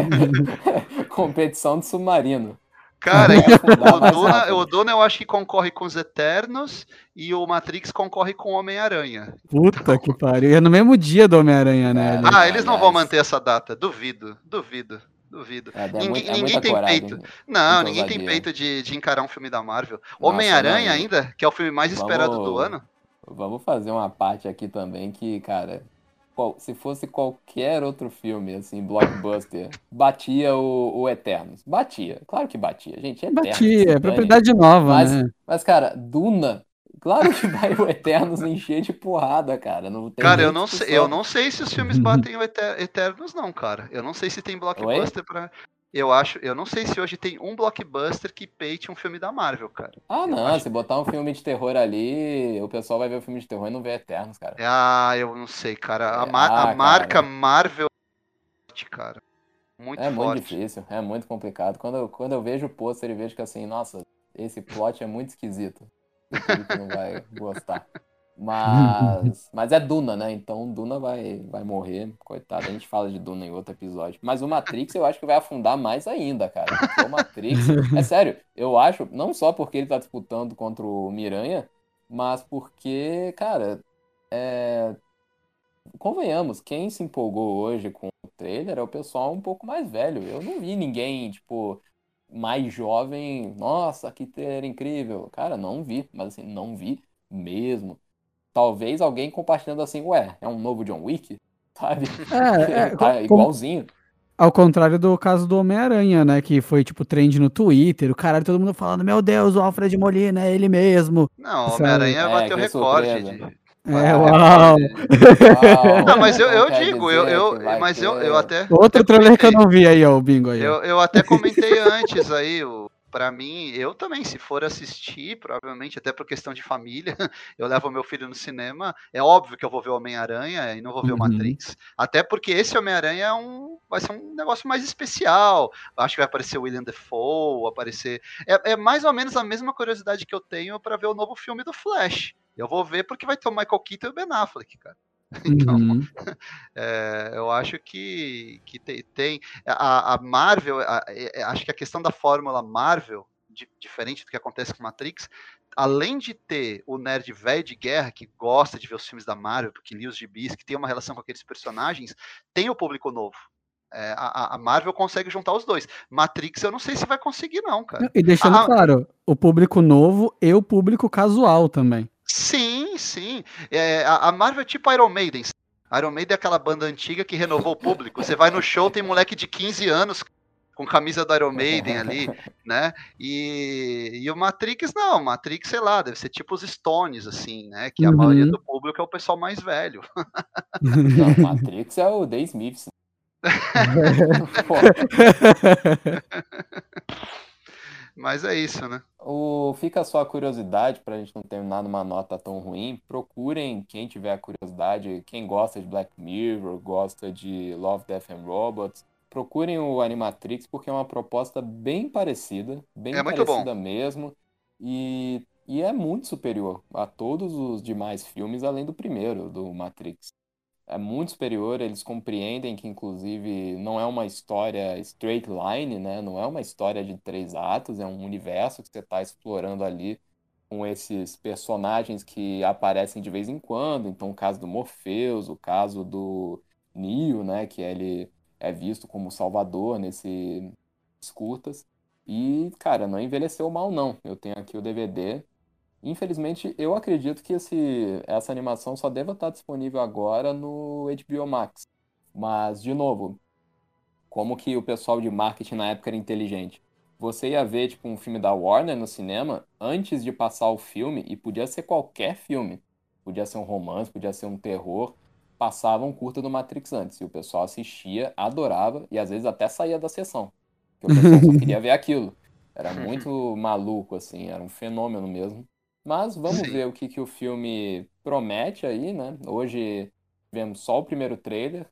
Competição de submarino. Cara, o rápido. o Duna eu acho que concorre com os Eternos e o Matrix concorre com o Homem-Aranha. Puta que pariu. E é no mesmo dia do Homem-Aranha, né? É. Ah, eles não vão manter essa data. Duvido, duvido, duvido. É, é Ninguém- é ninguém muita tem coragem. peito. Não, ninguém tem peito de, de encarar um filme da Marvel. Homem-Aranha ainda, que é o filme mais esperado do Vamos- ano. Vamos fazer uma parte aqui também que, cara, se fosse qualquer outro filme, assim, blockbuster, batia o, o Eternos. Batia, claro que batia. Gente, Eternos. Batia, é propriedade nova, Mas, né? mas, cara, Duna, claro que vai o Eternos encher de porrada, cara. Não tem Cara, eu não, sei, eu não sei se os filmes batem o Eter- Eternos, não, cara. Eu não sei se tem blockbuster pra. Eu acho, eu não sei se hoje tem um blockbuster que peite um filme da Marvel, cara. Ah, Eu não, acho- se botar um filme de terror ali, o pessoal vai ver o filme de terror e não vê Eternos, cara. Ah, eu não sei, cara. A, É, ma- a ah, marca cara. Marvel é forte, cara. Muito É muito forte. difícil, é muito complicado. Quando eu, quando eu vejo o pôster e vejo que assim, nossa, esse plot é muito esquisito. Que não vai gostar. Mas, mas é Duna, né? Então Duna vai, vai morrer. Coitado, a gente fala de Duna em outro episódio. Mas o Matrix eu acho que vai afundar mais ainda, cara. Porque o Matrix. É sério, eu acho, não só porque ele tá disputando contra o Miranha, mas porque, cara, é. Convenhamos, quem se empolgou hoje com o trailer é o pessoal um pouco mais velho. Eu não vi ninguém, tipo, mais jovem. Nossa, que trailer incrível. Cara, não vi, mas assim, não vi mesmo. Talvez alguém compartilhando assim, ué, é um novo John Wick? Sabe? É, é, Tá como- igualzinho. Ao contrário do caso do Homem-Aranha, né? Que foi, tipo, trend no Twitter. O caralho, todo mundo falando, meu Deus, o Alfred Molina é ele mesmo. Não, Sabe? Homem-Aranha É, bateu recorde. de- É, uau. Uau, Não, mas eu, eu digo, eu, eu, mas eu, eu até. Outro trailer que eu não vi aí, ó, o bingo aí. Eu, eu até comentei antes aí, o, para mim, eu também, se for assistir, provavelmente até por questão de família, eu levo meu filho no cinema. É óbvio que eu vou ver Homem-Aranha e não vou ver uhum. o Matrix. Até porque esse Homem-Aranha é um, vai ser um negócio mais especial. Acho que vai aparecer o William Defoe, aparecer. É, é mais ou menos a mesma curiosidade que eu tenho para ver o novo filme do Flash. Eu vou ver porque vai ter o Michael Keaton e o Ben Affleck, cara. Então, uhum. é, eu acho que, que tem, tem a, a, Marvel, a, a, acho que a questão da fórmula Marvel, de, diferente do que acontece com Matrix, além de ter o nerd velho de guerra que gosta de ver os filmes da Marvel, porque lia os gibis, que tem uma relação com aqueles personagens, tem o público novo. É, a, a, Marvel consegue juntar os dois. Matrix, eu não sei se vai conseguir, não, cara. E deixando a, claro, o público novo e o público casual também. Sim, sim. É, a, a Marvel é tipo Iron Maiden. Iron Maiden é aquela banda antiga que renovou o público. Você vai no show, tem moleque de 15 anos com camisa do Iron Maiden ali, né? E, e o Matrix, não, Matrix, sei lá, deve ser tipo os Stones, assim, né? Que a uhum. maioria do público é o pessoal mais velho. Não, Matrix é o The Smiths. Mas é isso, né? O, fica só a curiosidade, para a gente não terminar numa nota tão ruim. Procurem, quem tiver a curiosidade, quem gosta de Black Mirror, gosta de Love, Death and Robots, procurem o Animatrix, porque é uma proposta bem parecida, bem é parecida mesmo. E, e é muito superior a todos os demais filmes, além do primeiro, do Matrix é muito superior, eles compreendem que, inclusive, não é uma história straight line, né? Não é uma história de três atos, é um universo que você está explorando ali com esses personagens que aparecem de vez em quando. Então, o caso do Morpheus, o caso do Neo, né? Que ele é visto como salvador nesses curtas. E, cara, não envelheceu mal, não. Eu tenho aqui o DVD, Infelizmente, eu acredito que esse, essa animação só deva estar disponível agora no HBO Max. Mas, de novo, como que o pessoal de marketing na época era inteligente? Você ia ver, tipo, um filme da Warner no cinema antes de passar o filme, e podia ser qualquer filme. Podia ser um romance, podia ser um terror. Passava um curta do Matrix antes. E o pessoal assistia, adorava, e às vezes até saía da sessão. Porque o pessoal só queria ver aquilo. Era muito maluco, assim, era um fenômeno mesmo. Mas vamos Sim. ver o que, que o filme promete aí, né? Hoje vemos só o primeiro trailer.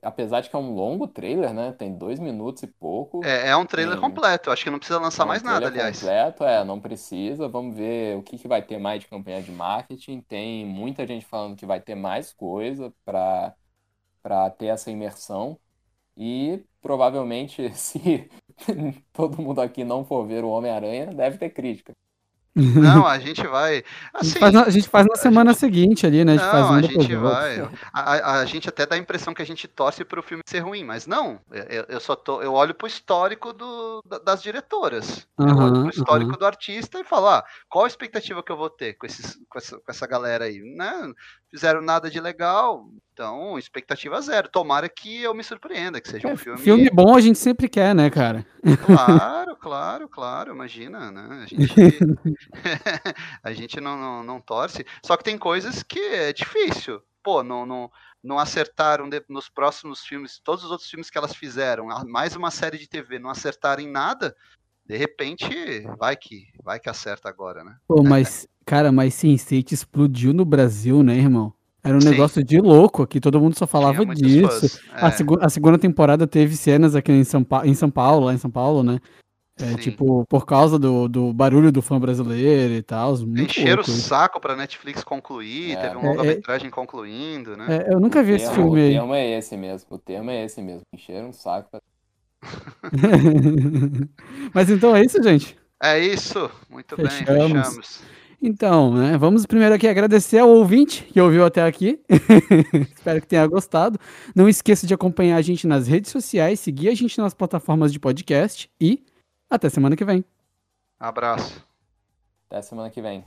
Apesar de que é um longo trailer, né? Tem dois minutos e pouco. É, é um trailer Tem... completo. Acho que não precisa lançar é um mais nada, aliás. completo, é, não precisa. Vamos ver o que, que vai ter mais de campanha de marketing. Tem muita gente falando que vai ter mais coisa para para ter essa imersão. E provavelmente, se todo mundo aqui não for ver o Homem-Aranha, deve ter crítica. Não, a gente vai. Assim, a, gente faz na, a gente faz na semana gente, seguinte ali, né? A gente não, faz um a gente vai. A, a, gente até dá a impressão que a gente torce para o filme ser ruim, mas não. Eu, eu só tô, eu olho pro histórico do, das diretoras. Uhum, eu olho pro histórico uhum. do artista e falo, ah, qual a expectativa que eu vou ter com, esses, com, essa, com essa galera aí? Né? Fizeram nada de legal, então, expectativa zero. Tomara que eu me surpreenda, que seja um é, filme. Filme bom a gente sempre quer, né, cara? Claro, claro, claro. Imagina, né? A gente, a gente não, não, não, torce. Só que tem coisas que é difícil. Pô, não, não, não acertaram nos próximos filmes, todos os outros filmes que elas fizeram, mais uma série de TV, não acertarem nada. De repente, vai que vai que acerta agora, né? Pô, mas, cara, mas Sense8 explodiu no Brasil, né, irmão? Era um Sim. negócio de louco aqui, todo mundo só falava disso. É. A, seg a, segunda temporada teve cenas aqui em São, pa em São Paulo, lá em São Paulo, né? É, tipo, por causa do, do barulho do fã brasileiro e tal. Encheram o saco pra Netflix concluir, é. teve um é, longa-metragem é, concluindo, né? É, eu nunca vi esse filme aí. O termo é esse mesmo, o termo é esse mesmo. Encheram o saco pra... Mas então é isso, gente? É isso, muito fechamos. bem, fechamos. Então, né, vamos primeiro aqui agradecer ao ouvinte que ouviu até aqui. Espero que tenha gostado. Não esqueça de acompanhar a gente nas redes sociais, seguir a gente nas plataformas de podcast e até semana que vem. Abraço. Até semana que vem.